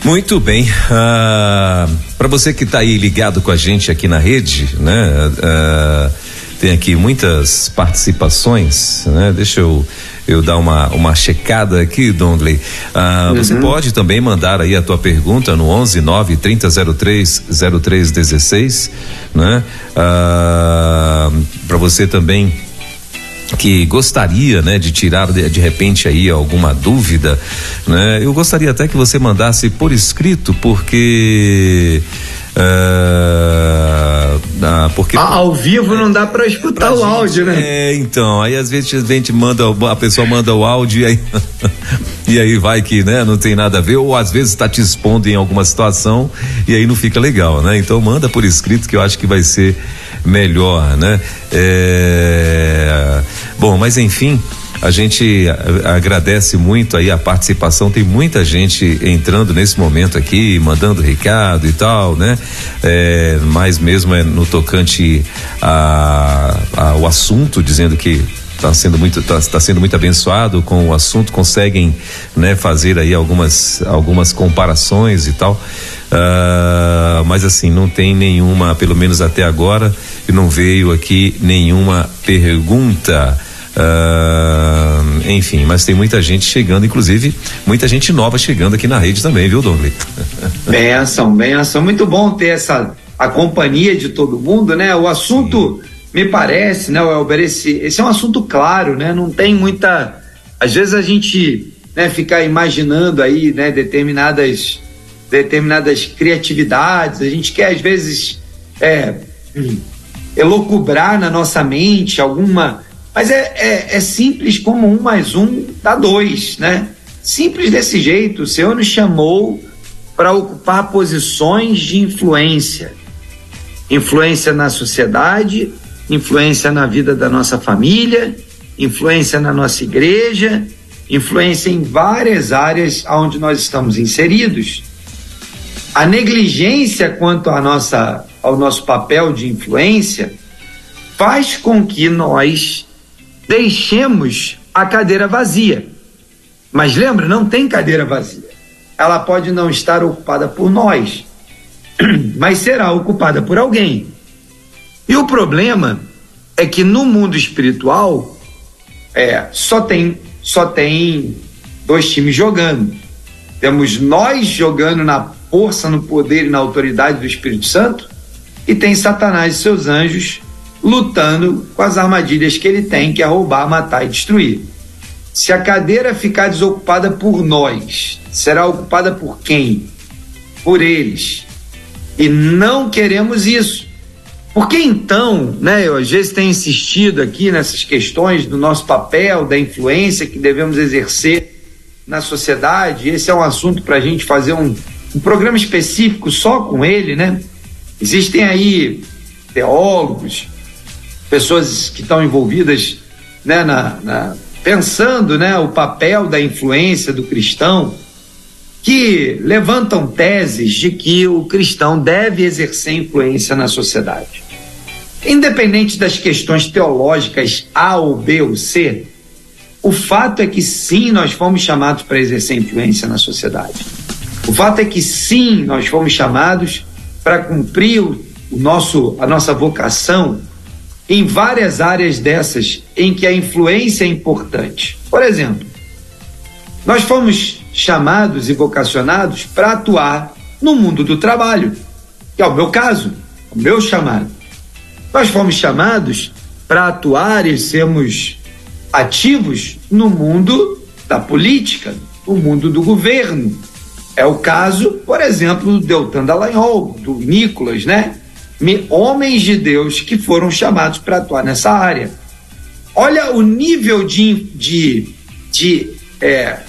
Muito bem. Uh, ah, Para você que está aí ligado com a gente aqui na rede, né? Uh, tem aqui muitas participações, né? Deixa eu eu dar uma, uma checada aqui, Dongley. Ah, uhum. Você pode também mandar aí a tua pergunta no 11 9 3003 0316, né? Ah, Para você também que gostaria, né, de tirar de, de, repente aí alguma dúvida, né? Eu gostaria até que você mandasse por escrito, porque uh,
ah, porque ah, ao vivo não dá para escutar o gente, áudio, né?
É, então, aí às vezes a gente manda, a pessoa manda o áudio e aí [LAUGHS] e aí vai que, né, não tem nada a ver ou às vezes está te expondo em alguma situação e aí não fica legal, né? Então manda por escrito que eu acho que vai ser melhor, né? É... Bom, mas enfim, a gente agradece muito aí a participação, tem muita gente entrando nesse momento aqui, mandando recado e tal, né? É, mas mesmo é no tocante ao assunto, dizendo que está sendo muito está tá sendo muito abençoado com o assunto conseguem né fazer aí algumas algumas comparações e tal. Uh, mas assim não tem nenhuma pelo menos até agora e não veio aqui nenhuma pergunta Uh, enfim, mas tem muita gente chegando, inclusive muita gente nova chegando aqui na rede também, viu, Douglas? [LAUGHS]
benção, benção. Muito bom ter essa a companhia de todo mundo, né? O assunto, Sim. me parece, né, Elber, esse, esse é um assunto claro, né? Não tem muita. Às vezes a gente né, fica imaginando aí, né, determinadas, determinadas criatividades, a gente quer às vezes é, elocubrar na nossa mente alguma mas é, é, é simples como um mais um dá dois, né? Simples desse jeito. O Senhor nos chamou para ocupar posições de influência. Influência na sociedade, influência na vida da nossa família, influência na nossa igreja, influência em várias áreas onde nós estamos inseridos. A negligência quanto à nossa, ao nosso papel de influência faz com que nós deixemos a cadeira vazia. Mas lembra, não tem cadeira vazia. Ela pode não estar ocupada por nós, [CLEARS THROAT] mas será ocupada por alguém. E o problema é que no mundo espiritual é, só tem só tem dois times jogando. Temos nós jogando na força, no poder e na autoridade do Espírito Santo, e tem Satanás e seus anjos lutando com as armadilhas que ele tem, que é roubar, matar e destruir. Se a cadeira ficar desocupada por nós, será ocupada por quem? Por eles. E não queremos isso. Por que então, né, eu às vezes tenho insistido aqui nessas questões do nosso papel, da influência que devemos exercer na sociedade, esse é um assunto para a gente fazer um, um programa específico só com ele, né? Existem aí teólogos, pessoas que estão envolvidas né, na, na, pensando né, o papel da influência do cristão, que levantam teses de que o cristão deve exercer influência na sociedade. Independente das questões teológicas A ou B ou C, o fato é que sim, nós fomos chamados para exercer influência na sociedade. O fato é que sim, nós fomos chamados para cumprir o, nosso, a nossa vocação em várias áreas dessas em que a influência é importante. Por exemplo, nós fomos chamados e vocacionados para atuar no mundo do trabalho, que é o meu caso, o meu chamado. Nós fomos chamados para atuar e sermos ativos no mundo da política, no mundo do governo. É o caso, por exemplo, do Deltan Dallagnol, do Nicolas, né? Homens de Deus que foram chamados para atuar nessa área. Olha o nível de, de, de é,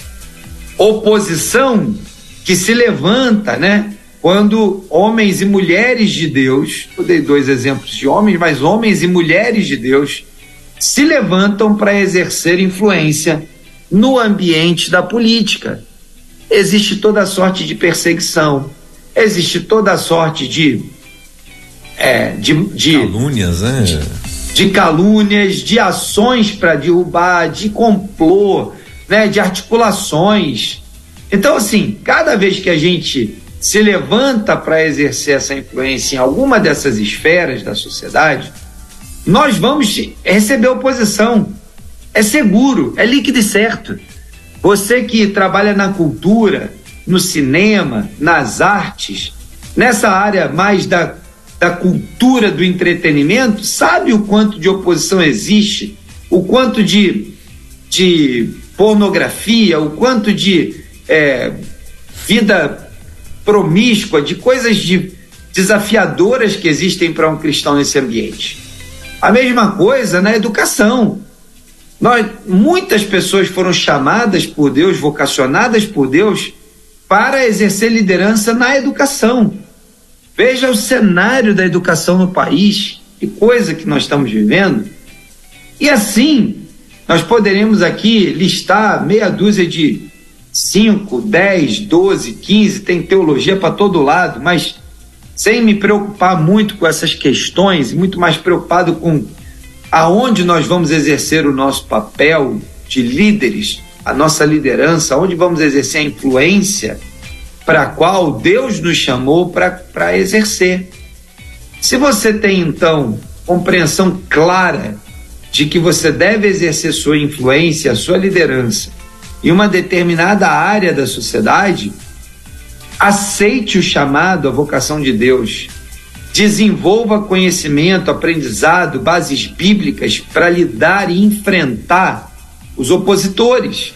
oposição que se levanta, né? Quando homens e mulheres de Deus, eu dei dois exemplos de homens, mas homens e mulheres de Deus se levantam para exercer influência no ambiente da política. Existe toda sorte de perseguição, existe toda sorte de é, de, de
calúnias, né?
De, de calúnias, de ações para derrubar, de complô, né? De articulações. Então, assim, cada vez que a gente se levanta para exercer essa influência em alguma dessas esferas da sociedade, nós vamos receber oposição. É seguro, é líquido e certo. Você que trabalha na cultura, no cinema, nas artes, nessa área mais da, da cultura do entretenimento, sabe o quanto de oposição existe, o quanto de, de pornografia, o quanto de é, vida promíscua, de coisas de, desafiadoras que existem para um cristão nesse ambiente. A mesma coisa na educação. Nós, muitas pessoas foram chamadas por Deus, vocacionadas por Deus, para exercer liderança na educação. Veja o cenário da educação no país, que coisa que nós estamos vivendo. E assim, nós poderíamos aqui listar meia dúzia de 5, 10, 12, 15, tem teologia para todo lado, mas sem me preocupar muito com essas questões, muito mais preocupado com aonde nós vamos exercer o nosso papel de líderes, a nossa liderança, onde vamos exercer a influência para a qual Deus nos chamou para exercer. Se você tem então compreensão clara de que você deve exercer sua influência, sua liderança em uma determinada área da sociedade, aceite o chamado, a vocação de Deus. Desenvolva conhecimento, aprendizado, bases bíblicas para lidar e enfrentar os opositores.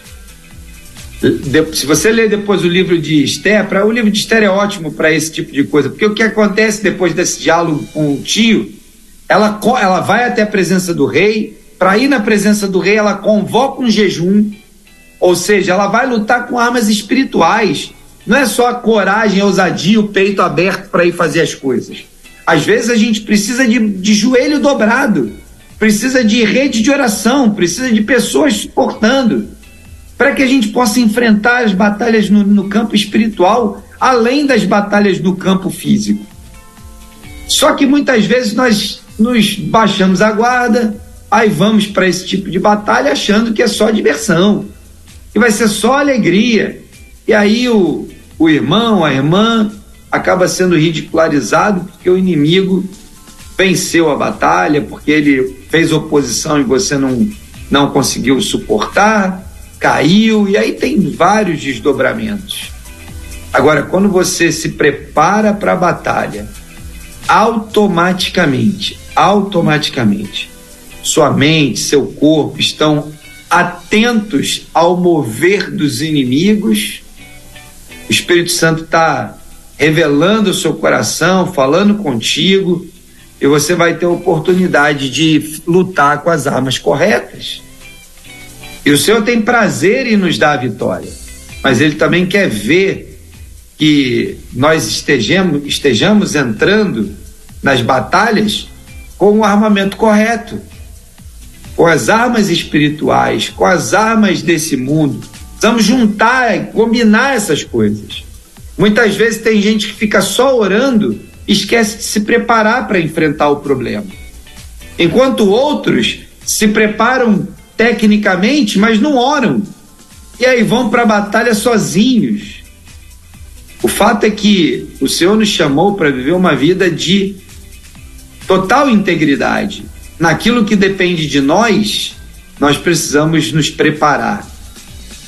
Se você ler depois o livro de Esther, o livro de Esther é ótimo para esse tipo de coisa, porque o que acontece depois desse diálogo com o tio, ela, ela vai até a presença do rei, para ir na presença do rei, ela convoca um jejum, ou seja, ela vai lutar com armas espirituais. Não é só a coragem, a ousadia, o peito aberto para ir fazer as coisas. Às vezes a gente precisa de, de joelho dobrado, precisa de rede de oração, precisa de pessoas suportando, para que a gente possa enfrentar as batalhas no, no campo espiritual, além das batalhas no campo físico. Só que muitas vezes nós nos baixamos a guarda, aí vamos para esse tipo de batalha achando que é só diversão e vai ser só alegria. E aí o, o irmão, a irmã, acaba sendo ridicularizado porque o inimigo venceu a batalha, porque ele fez oposição e você não, não conseguiu suportar, caiu, e aí tem vários desdobramentos. Agora, quando você se prepara para a batalha, automaticamente, automaticamente, sua mente, seu corpo estão atentos ao mover dos inimigos. O Espírito Santo está revelando o seu coração, falando contigo, e você vai ter oportunidade de lutar com as armas corretas. E o Senhor tem prazer em nos dar a vitória, mas Ele também quer ver que nós estejamos, estejamos entrando nas batalhas com o armamento correto com as armas espirituais, com as armas desse mundo. Precisamos juntar combinar essas coisas. Muitas vezes tem gente que fica só orando e esquece de se preparar para enfrentar o problema. Enquanto outros se preparam tecnicamente, mas não oram. E aí vão para a batalha sozinhos. O fato é que o Senhor nos chamou para viver uma vida de total integridade, naquilo que depende de nós, nós precisamos nos preparar.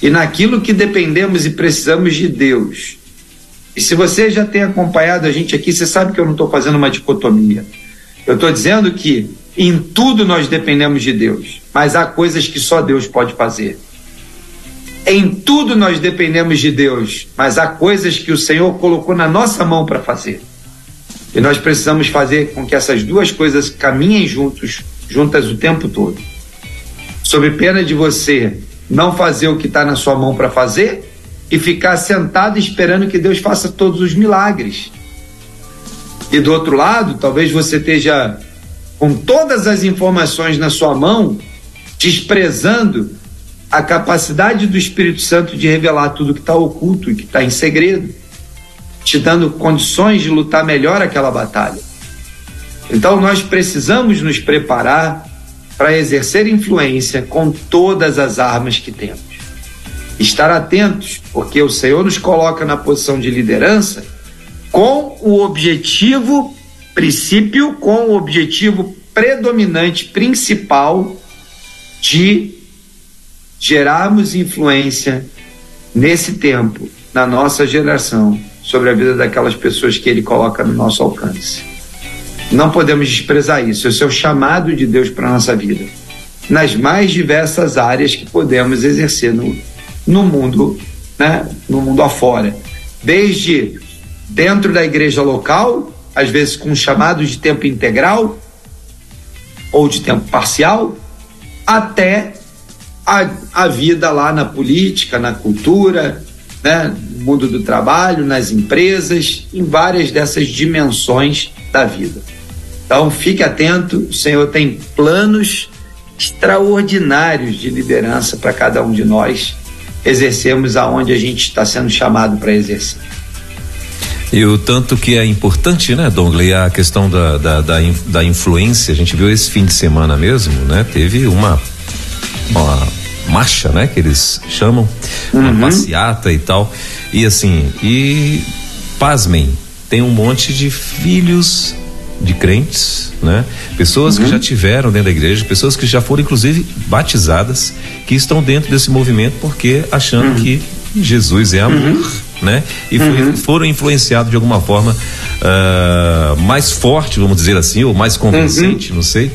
E naquilo que dependemos e precisamos de Deus. E se você já tem acompanhado a gente aqui, você sabe que eu não estou fazendo uma dicotomia. Eu estou dizendo que em tudo nós dependemos de Deus, mas há coisas que só Deus pode fazer. Em tudo nós dependemos de Deus, mas há coisas que o Senhor colocou na nossa mão para fazer. E nós precisamos fazer com que essas duas coisas caminhem juntos, juntas o tempo todo. Sob pena de você não fazer o que está na sua mão para fazer e ficar sentado esperando que Deus faça todos os milagres. E do outro lado, talvez você esteja com todas as informações na sua mão, desprezando a capacidade do Espírito Santo de revelar tudo que está oculto e que está em segredo te dando condições de lutar melhor aquela batalha. Então nós precisamos nos preparar para exercer influência com todas as armas que temos. estar atentos, porque o Senhor nos coloca na posição de liderança com o objetivo, princípio, com o objetivo predominante, principal, de gerarmos influência nesse tempo, na nossa geração, sobre a vida daquelas pessoas que Ele coloca no nosso alcance. Não podemos desprezar isso. Esse é o chamado de Deus para a nossa vida, nas mais diversas áreas que podemos exercer no, no mundo, né? no mundo afora. Desde dentro da igreja local, às vezes com chamado de tempo integral ou de tempo parcial, até a, a vida lá na política, na cultura, né, no mundo do trabalho, nas empresas, em várias dessas dimensões da vida. Então fique atento, o Senhor tem planos extraordinários de liderança para cada um de nós exercermos aonde a gente está sendo chamado para exercer.
E o tanto que é importante, né, Dongley, a questão da, da, da, da, influência, a gente viu esse fim de semana mesmo, né? Teve uma, uma marcha, né, que eles chamam, uma uhum. passeata e tal. E assim, e pasmem, tem um monte de filhos de crentes, né? Pessoas uhum. que já tiveram dentro da igreja, pessoas que já foram inclusive batizadas, que estão dentro desse movimento porque achando uhum. que Jesus é amor, uhum. Né? E foi, uhum. foram influenciados de alguma forma uh, mais forte, vamos dizer assim, ou mais convincente, uhum. não sei,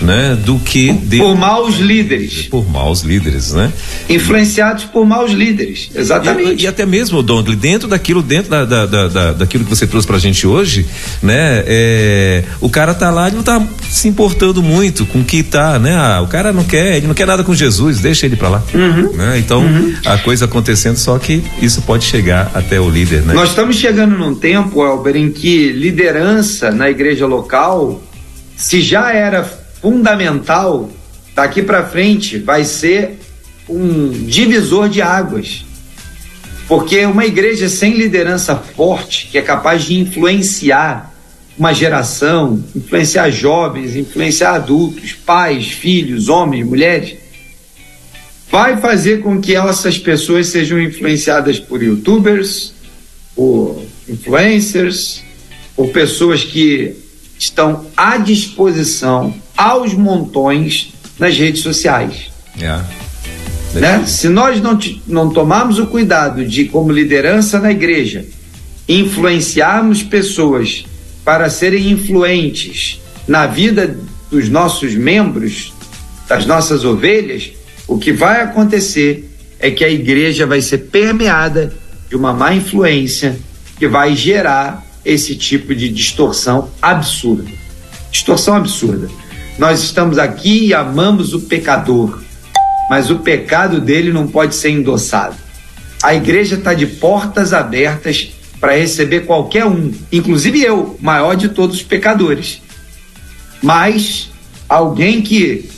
né? Do que
de, por maus líderes.
Por maus líderes, né?
Influenciados por maus líderes, exatamente.
E, e até mesmo, Dondle, dentro daquilo, dentro da, da, da, da, daquilo que você trouxe pra gente hoje, né? É, o cara tá lá e não tá se importando muito com o que tá, né? Ah, o cara não quer, ele não quer nada com Jesus, deixa ele pra lá. Uhum. Né? Então, uhum. a coisa acontecendo, só que isso pode chegar até o líder, né?
Nós estamos chegando num tempo, Elber, em que liderança na igreja local, se já era fundamental, daqui para frente vai ser um divisor de águas. Porque uma igreja sem liderança forte, que é capaz de influenciar uma geração, influenciar jovens, influenciar adultos, pais, filhos, homens, mulheres, vai fazer com que essas pessoas sejam influenciadas por youtubers, por influencers, por pessoas que estão à disposição aos montões nas redes sociais.
Yeah.
É. Né? Se nós não, não tomarmos o cuidado de, como liderança na igreja, influenciarmos pessoas para serem influentes na vida dos nossos membros, das nossas ovelhas, o que vai acontecer é que a igreja vai ser permeada de uma má influência que vai gerar esse tipo de distorção absurda. Distorção absurda. Nós estamos aqui e amamos o pecador, mas o pecado dele não pode ser endossado. A igreja está de portas abertas para receber qualquer um, inclusive eu, maior de todos os pecadores. Mas alguém que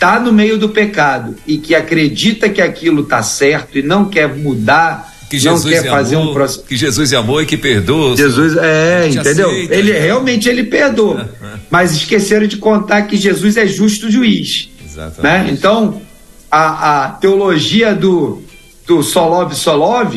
está no meio do pecado e que acredita que aquilo está certo e não quer mudar
que Jesus não quer fazer amou, um processo. Que Jesus é amor e que perdoa.
Jesus é, entendeu? Aceita, ele né? realmente ele perdoa, [LAUGHS] mas esqueceram de contar que Jesus é justo juiz. Exatamente. Né? Então a, a teologia do do Solov Solov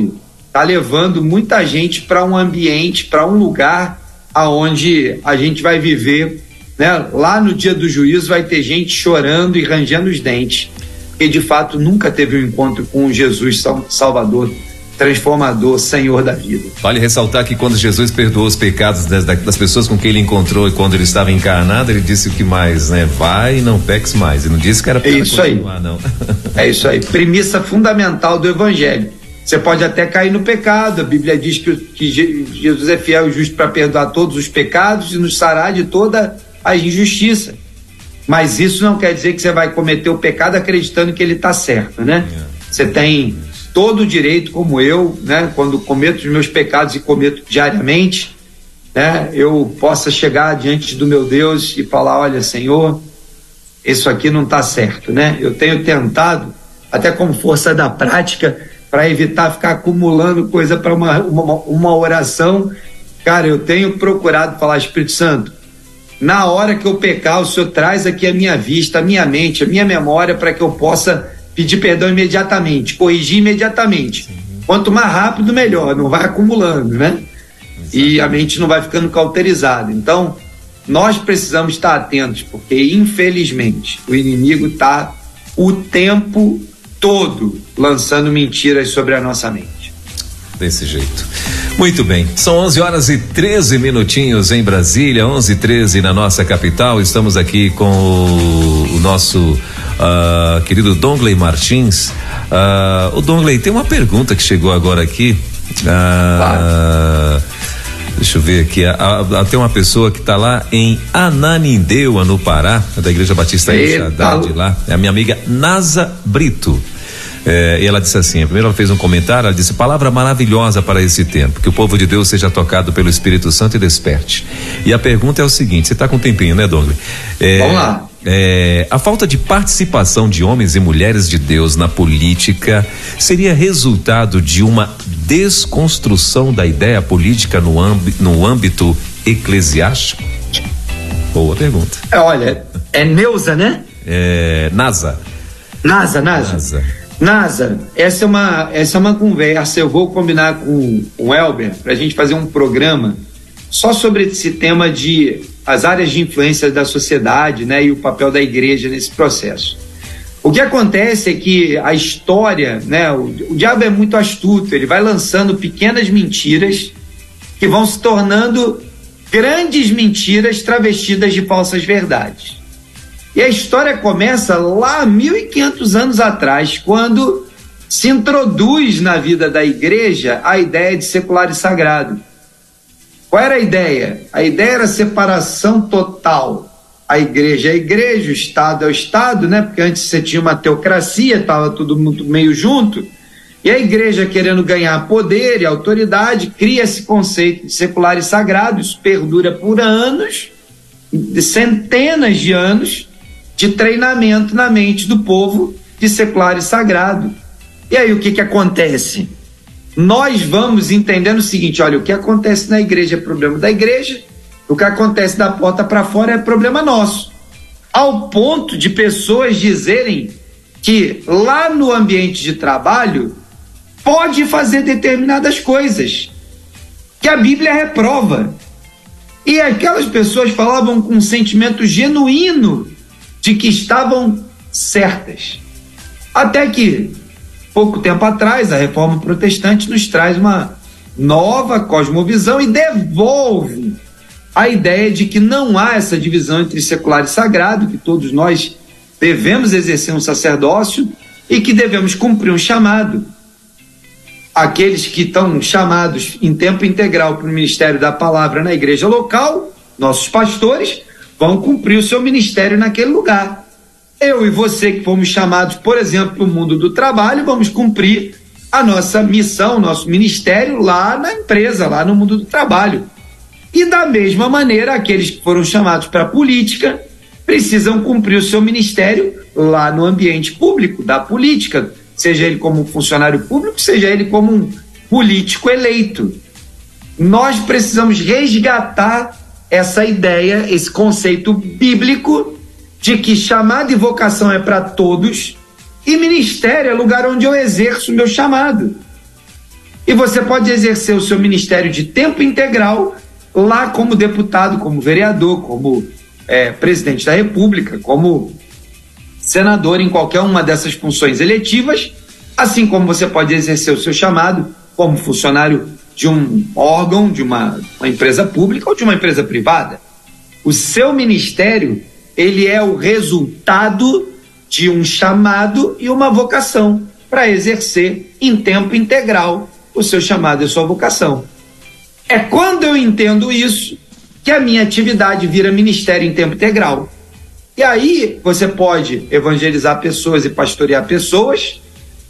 tá levando muita gente para um ambiente, para um lugar aonde a gente vai viver, né? Lá no dia do juízo vai ter gente chorando e rangendo os dentes, porque de fato nunca teve um encontro com Jesus Salvador transformador, Senhor da vida.
Vale ressaltar que quando Jesus perdoou os pecados das, das, pessoas com quem ele encontrou e quando ele estava encarnado, ele disse o que mais, né? Vai e não peques mais. Ele não disse que era para
é isso aí. não. [LAUGHS] é isso aí. Premissa fundamental do evangelho. Você pode até cair no pecado. A Bíblia diz que, que Jesus é fiel e justo para perdoar todos os pecados e nos sarar de toda a injustiça. Mas isso não quer dizer que você vai cometer o pecado acreditando que ele está certo, né? É. Você tem todo o direito, como eu, né, quando cometo os meus pecados e cometo diariamente, né, eu possa chegar diante do meu Deus e falar: olha, Senhor, isso aqui não está certo, né? Eu tenho tentado, até como força da prática, para evitar ficar acumulando coisa para uma, uma, uma oração. Cara, eu tenho procurado falar, Espírito Santo, na hora que eu pecar, o Senhor traz aqui a minha vista, a minha mente, a minha memória, para que eu possa pedir perdão imediatamente, corrigir imediatamente. Sim. Quanto mais rápido, melhor, não vai acumulando, né? Exatamente. E a mente não vai ficando cauterizada. Então, nós precisamos estar atentos, porque infelizmente o inimigo está o tempo todo lançando mentiras sobre a nossa mente.
Desse jeito. Muito bem, são 11 horas e 13 minutinhos em Brasília, 11 e 13 na nossa capital. Estamos aqui com o, o nosso uh, querido Dongley Martins. Uh, o Dongley, tem uma pergunta que chegou agora aqui. Uh, Deixa eu ver aqui. tem uma pessoa que está lá em Ananindeua, no Pará, da Igreja Batista Enxadade lá. É a minha amiga Nasa Brito. É, e ela disse assim: primeiro ela fez um comentário, ela disse: palavra maravilhosa para esse tempo, que o povo de Deus seja tocado pelo Espírito Santo e desperte. E a pergunta é o seguinte: você está com um tempinho, né, Douglas? É,
Vamos lá.
É, a falta de participação de homens e mulheres de Deus na política seria resultado de uma desconstrução da ideia política no, âmbito, no âmbito eclesiástico? Boa pergunta.
É, olha, é Neuza, né?
É, NASA.
NASA, NASA. NASA. NASA, essa é uma, essa é uma conversa. Eu vou combinar com, com o Elber para a gente fazer um programa só sobre esse tema de as áreas de influência da sociedade né, e o papel da igreja nesse processo. O que acontece é que a história, né, o, o diabo é muito astuto, ele vai lançando pequenas mentiras que vão se tornando grandes mentiras travestidas de falsas verdades. E a história começa lá 1500 anos atrás, quando se introduz na vida da igreja a ideia de secular e sagrado. Qual era a ideia? A ideia era separação total. A igreja é a igreja, o Estado é o Estado, né? Porque antes você tinha uma teocracia, estava tudo muito meio junto. E a igreja querendo ganhar poder e autoridade, cria esse conceito de secular e sagrado, isso perdura por anos, centenas de anos de treinamento na mente do povo de secular e sagrado. E aí o que, que acontece? nós vamos entendendo o seguinte: olha, o que acontece na igreja é problema da igreja, o que acontece da porta para fora é problema nosso. Ao ponto de pessoas dizerem que lá no ambiente de trabalho pode fazer determinadas coisas que a Bíblia reprova. E aquelas pessoas falavam com um sentimento genuíno de que estavam certas. Até que pouco tempo atrás, a reforma protestante nos traz uma nova cosmovisão e devolve a ideia de que não há essa divisão entre secular e sagrado, que todos nós devemos exercer um sacerdócio e que devemos cumprir um chamado. Aqueles que estão chamados em tempo integral para o ministério da palavra na igreja local, nossos pastores, vão cumprir o seu ministério naquele lugar eu e você que fomos chamados, por exemplo, para o mundo do trabalho, vamos cumprir a nossa missão, nosso ministério lá na empresa, lá no mundo do trabalho. E da mesma maneira, aqueles que foram chamados para a política precisam cumprir o seu ministério lá no ambiente público, da política, seja ele como funcionário público, seja ele como um político eleito. Nós precisamos resgatar essa ideia, esse conceito bíblico de que chamado e vocação é para todos e ministério é lugar onde eu exerço o meu chamado. E você pode exercer o seu ministério de tempo integral lá como deputado, como vereador, como é, presidente da República, como senador em qualquer uma dessas funções eletivas, assim como você pode exercer o seu chamado como funcionário de um órgão, de uma, uma empresa pública ou de uma empresa privada. O seu ministério ele é o resultado de um chamado e uma vocação para exercer em tempo integral o seu chamado e sua vocação. É quando eu entendo isso que a minha atividade vira ministério em tempo integral. E aí você pode evangelizar pessoas e pastorear pessoas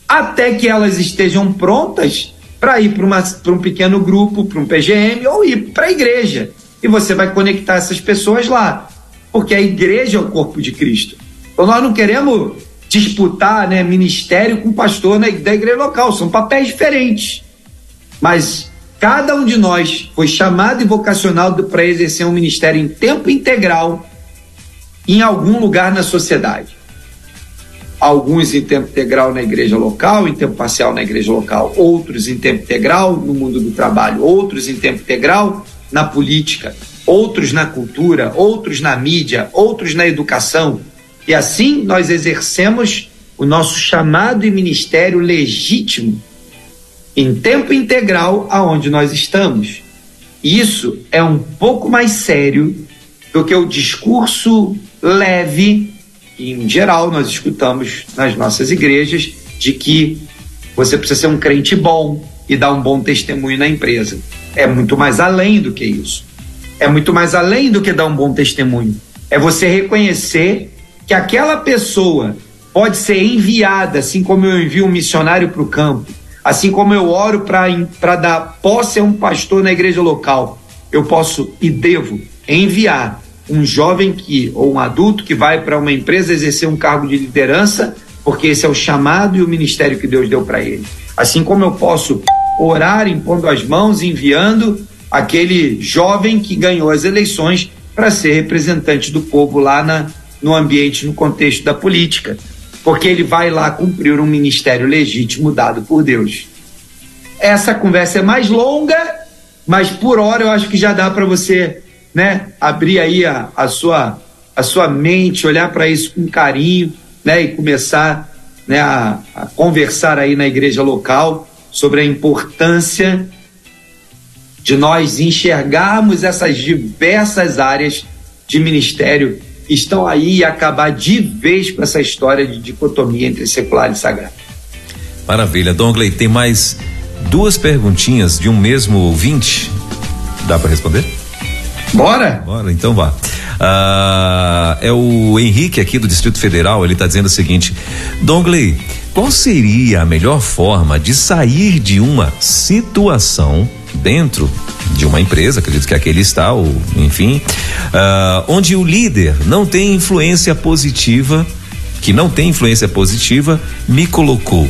até que elas estejam prontas para ir para um pequeno grupo, para um PGM ou ir para a igreja. E você vai conectar essas pessoas lá porque a igreja é o corpo de Cristo. Então nós não queremos disputar né, ministério com pastor da igreja local, são papéis diferentes. Mas cada um de nós foi chamado e vocacionado para exercer um ministério em tempo integral em algum lugar na sociedade. Alguns em tempo integral na igreja local, em tempo parcial na igreja local, outros em tempo integral no mundo do trabalho, outros em tempo integral na política, outros na cultura, outros na mídia, outros na educação. E assim nós exercemos o nosso chamado e ministério legítimo em tempo integral aonde nós estamos. Isso é um pouco mais sério do que o discurso leve em geral, nós escutamos nas nossas igrejas de que você precisa ser um crente bom e dar um bom testemunho na empresa. É muito mais além do que isso. É muito mais além do que dar um bom testemunho. É você reconhecer que aquela pessoa pode ser enviada, assim como eu envio um missionário para o campo, Assim como eu oro para dar posse a um pastor na igreja local, eu posso e devo enviar um jovem que ou um adulto que vai para uma empresa exercer um cargo de liderança, porque esse é o chamado e o ministério que Deus deu para ele. Assim como eu posso orar impondo as mãos, enviando aquele jovem que ganhou as eleições para ser representante do povo lá na, no ambiente, no contexto da política porque ele vai lá cumprir um ministério legítimo dado por Deus. Essa conversa é mais longa, mas por hora eu acho que já dá para você, né, abrir aí a, a sua a sua mente, olhar para isso com carinho, né, e começar, né, a, a conversar aí na igreja local sobre a importância de nós enxergarmos essas diversas áreas de ministério estão aí e acabar de vez com essa história de dicotomia entre secular e sagrado.
Maravilha. Dongley, tem mais duas perguntinhas de um mesmo ouvinte. Dá para responder?
Bora!
Bora, então vá. Ah, é o Henrique aqui do Distrito Federal, ele está dizendo o seguinte: Dongley, qual seria a melhor forma de sair de uma situação dentro de uma empresa, acredito que aquele está, ou enfim, uh, onde o líder não tem influência positiva, que não tem influência positiva, me colocou.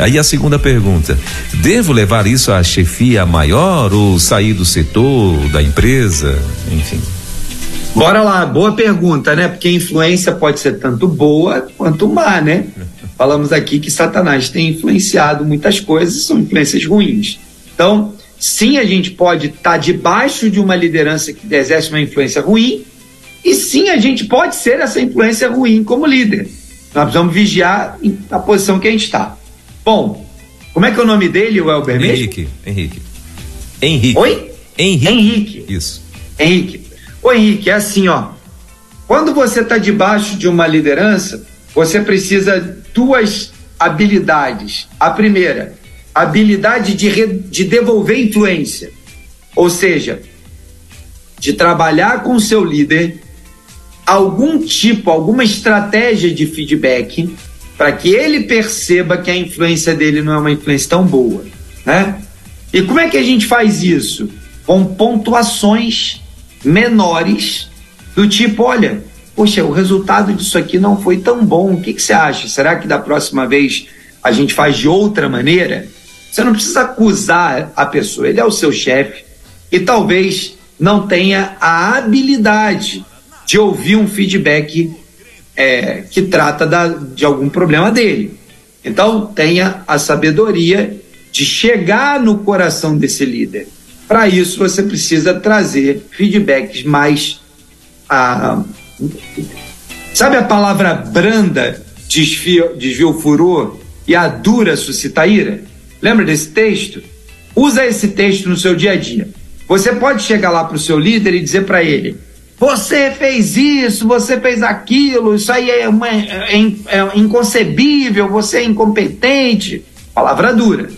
Aí a segunda pergunta: devo levar isso à chefia maior ou sair do setor, da empresa, enfim?
Bora lá, boa pergunta, né? Porque influência pode ser tanto boa quanto má, né? Falamos aqui que Satanás tem influenciado muitas coisas, são influências ruins. Então, Sim, a gente pode estar tá debaixo de uma liderança que exerce uma influência ruim, e sim, a gente pode ser essa influência ruim como líder. Nós precisamos vigiar a posição que a gente está. Bom, como é que é o nome dele, o Elber
Henrique. Henrique. Henrique.
Oi?
Henrique.
Henrique.
Isso.
Henrique. Ô Henrique, é assim, ó. Quando você está debaixo de uma liderança, você precisa duas habilidades. A primeira, habilidade de, re, de devolver influência, ou seja, de trabalhar com o seu líder algum tipo, alguma estratégia de feedback para que ele perceba que a influência dele não é uma influência tão boa, né? E como é que a gente faz isso? Com pontuações menores do tipo, olha, poxa, o resultado disso aqui não foi tão bom. O que, que você acha? Será que da próxima vez a gente faz de outra maneira? Você não precisa acusar a pessoa, ele é o seu chefe e talvez não tenha a habilidade de ouvir um feedback é, que trata da, de algum problema dele. Então, tenha a sabedoria de chegar no coração desse líder. Para isso, você precisa trazer feedbacks mais. Sabe a palavra branda desvia, desvia o furor e a dura suscita ira? Lembra desse texto? Usa esse texto no seu dia a dia. Você pode chegar lá para o seu líder e dizer para ele: você fez isso, você fez aquilo, isso aí é, uma, é, é inconcebível, você é incompetente. Palavra dura.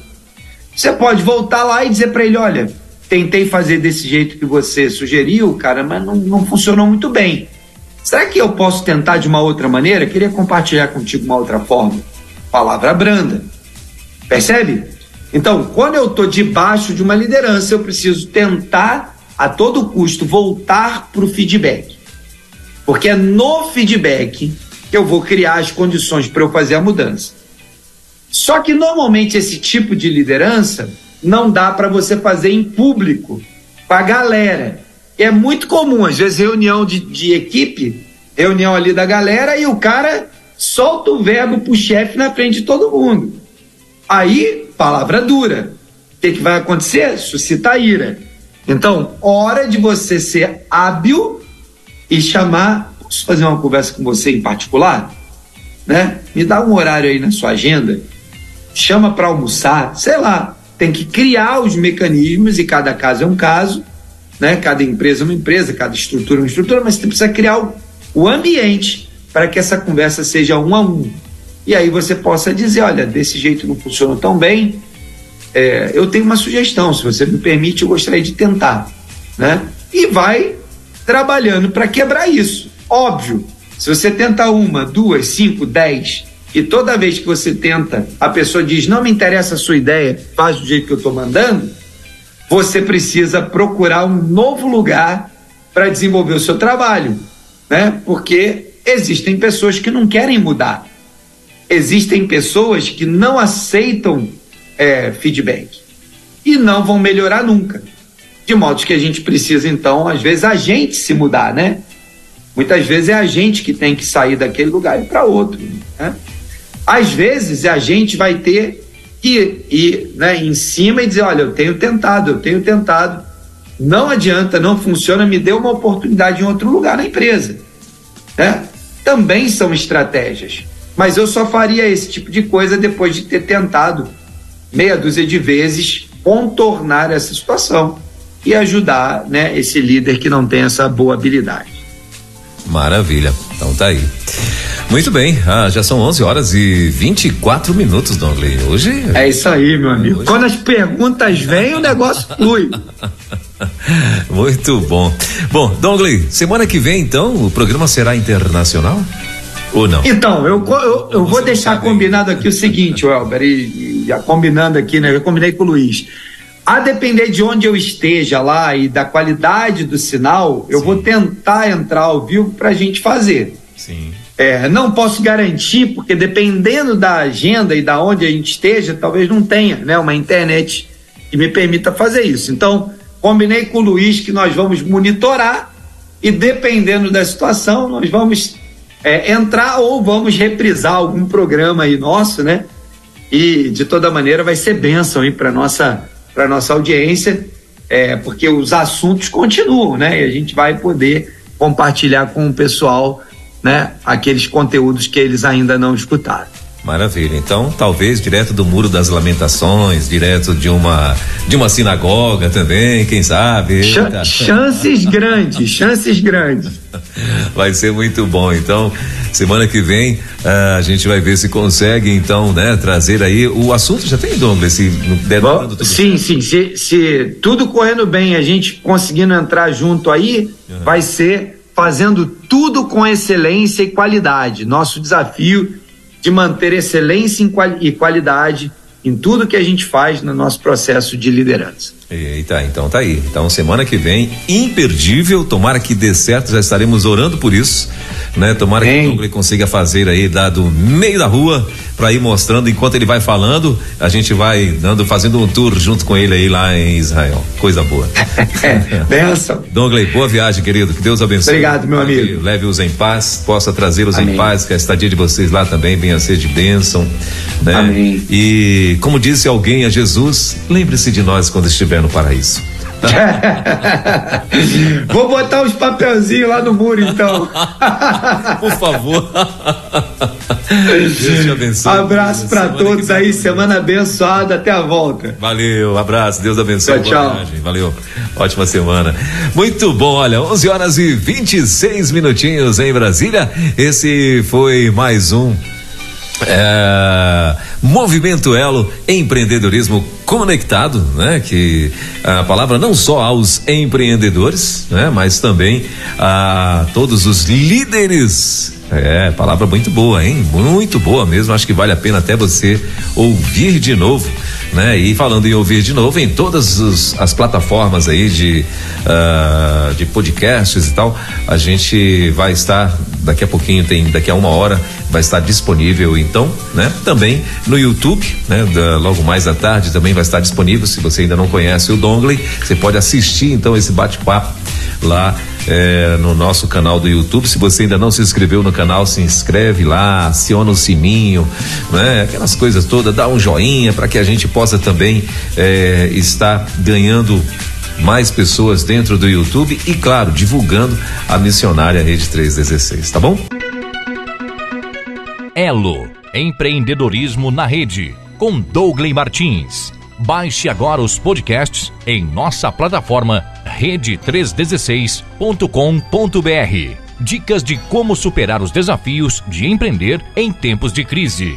Você pode voltar lá e dizer para ele: olha, tentei fazer desse jeito que você sugeriu, cara, mas não, não funcionou muito bem. Será que eu posso tentar de uma outra maneira? Queria compartilhar contigo uma outra forma. Palavra branda. Percebe? Então, quando eu estou debaixo de uma liderança, eu preciso tentar a todo custo voltar para o feedback. Porque é no feedback que eu vou criar as condições para eu fazer a mudança. Só que normalmente esse tipo de liderança não dá para você fazer em público, com a galera. É muito comum, às vezes, reunião de, de equipe, reunião ali da galera, e o cara solta o verbo pro chefe na frente de todo mundo. Aí, palavra dura. O que, que vai acontecer? Suscita ira. Então, hora de você ser hábil e chamar. Posso fazer uma conversa com você em particular? Né? Me dá um horário aí na sua agenda, chama para almoçar, sei lá. Tem que criar os mecanismos e cada caso é um caso, né? Cada empresa é uma empresa, cada estrutura é uma estrutura, mas você precisa criar o, ambiente para que essa conversa seja um a um. E aí você possa dizer, olha, desse jeito não funciona tão bem, é, eu tenho uma sugestão, se você me permite, eu gostaria de tentar, né? E vai trabalhando para quebrar isso. Óbvio, se você tenta uma, duas, cinco, dez, e toda vez que você tenta, a pessoa diz: não me interessa a sua ideia, faz do jeito que eu estou mandando, você precisa procurar um novo lugar para desenvolver o seu trabalho, né? Porque existem pessoas que não querem mudar, existem pessoas que não aceitam é, feedback e não vão melhorar nunca. De modo que a gente precisa, então, às vezes, a gente se mudar, né? Muitas vezes é a gente que tem que sair daquele lugar e para outro. Né? Às vezes a gente vai ter que ir né, em cima e dizer: olha, eu tenho tentado, eu tenho tentado, não adianta, não funciona, me dê uma oportunidade em outro lugar na empresa. Né? Também são estratégias. Mas eu só faria esse tipo de coisa depois de ter tentado meia dúzia de vezes contornar essa situação e ajudar né, esse líder que não tem essa boa habilidade.
Maravilha. Então tá aí. Muito bem, ah, já são 11 horas e 24 minutos, Dongley. Hoje.
É isso aí, meu amigo. Hoje... Quando as perguntas vêm, o negócio flui. [LAUGHS]
Muito bom. Bom, Dongley, semana que vem, então, o programa será internacional? Ou não?
Então, eu, eu, eu vou deixar combinado aqui o seguinte, Welber, e, e, combinando aqui, né? Eu combinei com o Luiz. A depender de onde eu esteja lá e da qualidade do sinal, eu Sim. vou tentar entrar ao vivo para a gente fazer.
Sim.
É, não posso garantir, porque dependendo da agenda e da onde a gente esteja, talvez não tenha né, uma internet que me permita fazer isso. Então, combinei com o Luiz que nós vamos monitorar e, dependendo da situação, nós vamos é, entrar ou vamos reprisar algum programa aí nosso, né? E de toda maneira vai ser bênção aí para nossa para nossa audiência, é, porque os assuntos continuam, né? E a gente vai poder compartilhar com o pessoal, né? Aqueles conteúdos que eles ainda não escutaram.
Maravilha. Então, talvez direto do Muro das Lamentações, direto de uma de uma sinagoga também, quem sabe.
Ch chances grandes, chances grandes. [LAUGHS]
Vai ser muito bom. Então, semana que vem uh, a gente vai ver se consegue então, né, trazer aí o assunto já tem Douglas, se
der Bom, tudo Sim, sim, se, se tudo correndo bem, a gente conseguindo entrar junto aí, uhum. vai ser fazendo tudo com excelência e qualidade. Nosso desafio de manter excelência e qualidade em tudo que a gente faz no nosso processo de liderança.
Eita, então tá aí. Então semana que vem, imperdível, tomara que dê certo, já estaremos orando por isso, né? Tomara Bem. que o Douglas consiga fazer aí da do meio da rua para ir mostrando enquanto ele vai falando, a gente vai dando fazendo um tour junto com ele aí lá em Israel. Coisa boa. [LAUGHS]
é, benção.
Douglas, boa viagem, querido. Que Deus abençoe.
Obrigado, meu amigo.
Leve-os em paz, possa trazê-los em paz, que a estadia de vocês lá também venha a ser de bênção, né?
Amém.
E como disse alguém a Jesus, lembre-se de nós quando estiver no paraíso. [LAUGHS]
Vou botar os papelzinhos lá no muro, então. [LAUGHS]
Por favor.
Deus te abençoe. Abraço para todos aí, semana abençoada, até a volta.
Valeu, abraço, Deus abençoe.
Tchau, tchau.
Valeu, ótima semana. Muito bom, olha, 11 horas e 26 minutinhos em Brasília. Esse foi mais um é, Movimento Elo Empreendedorismo Conectado, né? Que a palavra não só aos empreendedores, né? Mas também a todos os líderes. É, palavra muito boa, hein? Muito boa mesmo. Acho que vale a pena até você ouvir de novo né? E falando em ouvir de novo em todas os, as plataformas aí de uh, de podcasts e tal, a gente vai estar daqui a pouquinho tem daqui a uma hora vai estar disponível então, né? Também no YouTube, né? Da, logo mais à tarde também vai estar disponível. Se você ainda não conhece o Dongley, você pode assistir então esse bate-papo lá é, no nosso canal do YouTube. Se você ainda não se inscreveu no canal, se inscreve lá, aciona o sininho, né? Aquelas coisas todas, dá um joinha para que a gente possa também é, estar ganhando mais pessoas dentro do YouTube e, claro, divulgando a missionária Rede 316, tá bom?
Elo, empreendedorismo na rede, com Douglas Martins. Baixe agora os podcasts em nossa plataforma rede316.com.br. Dicas de como superar os desafios de empreender em tempos de crise.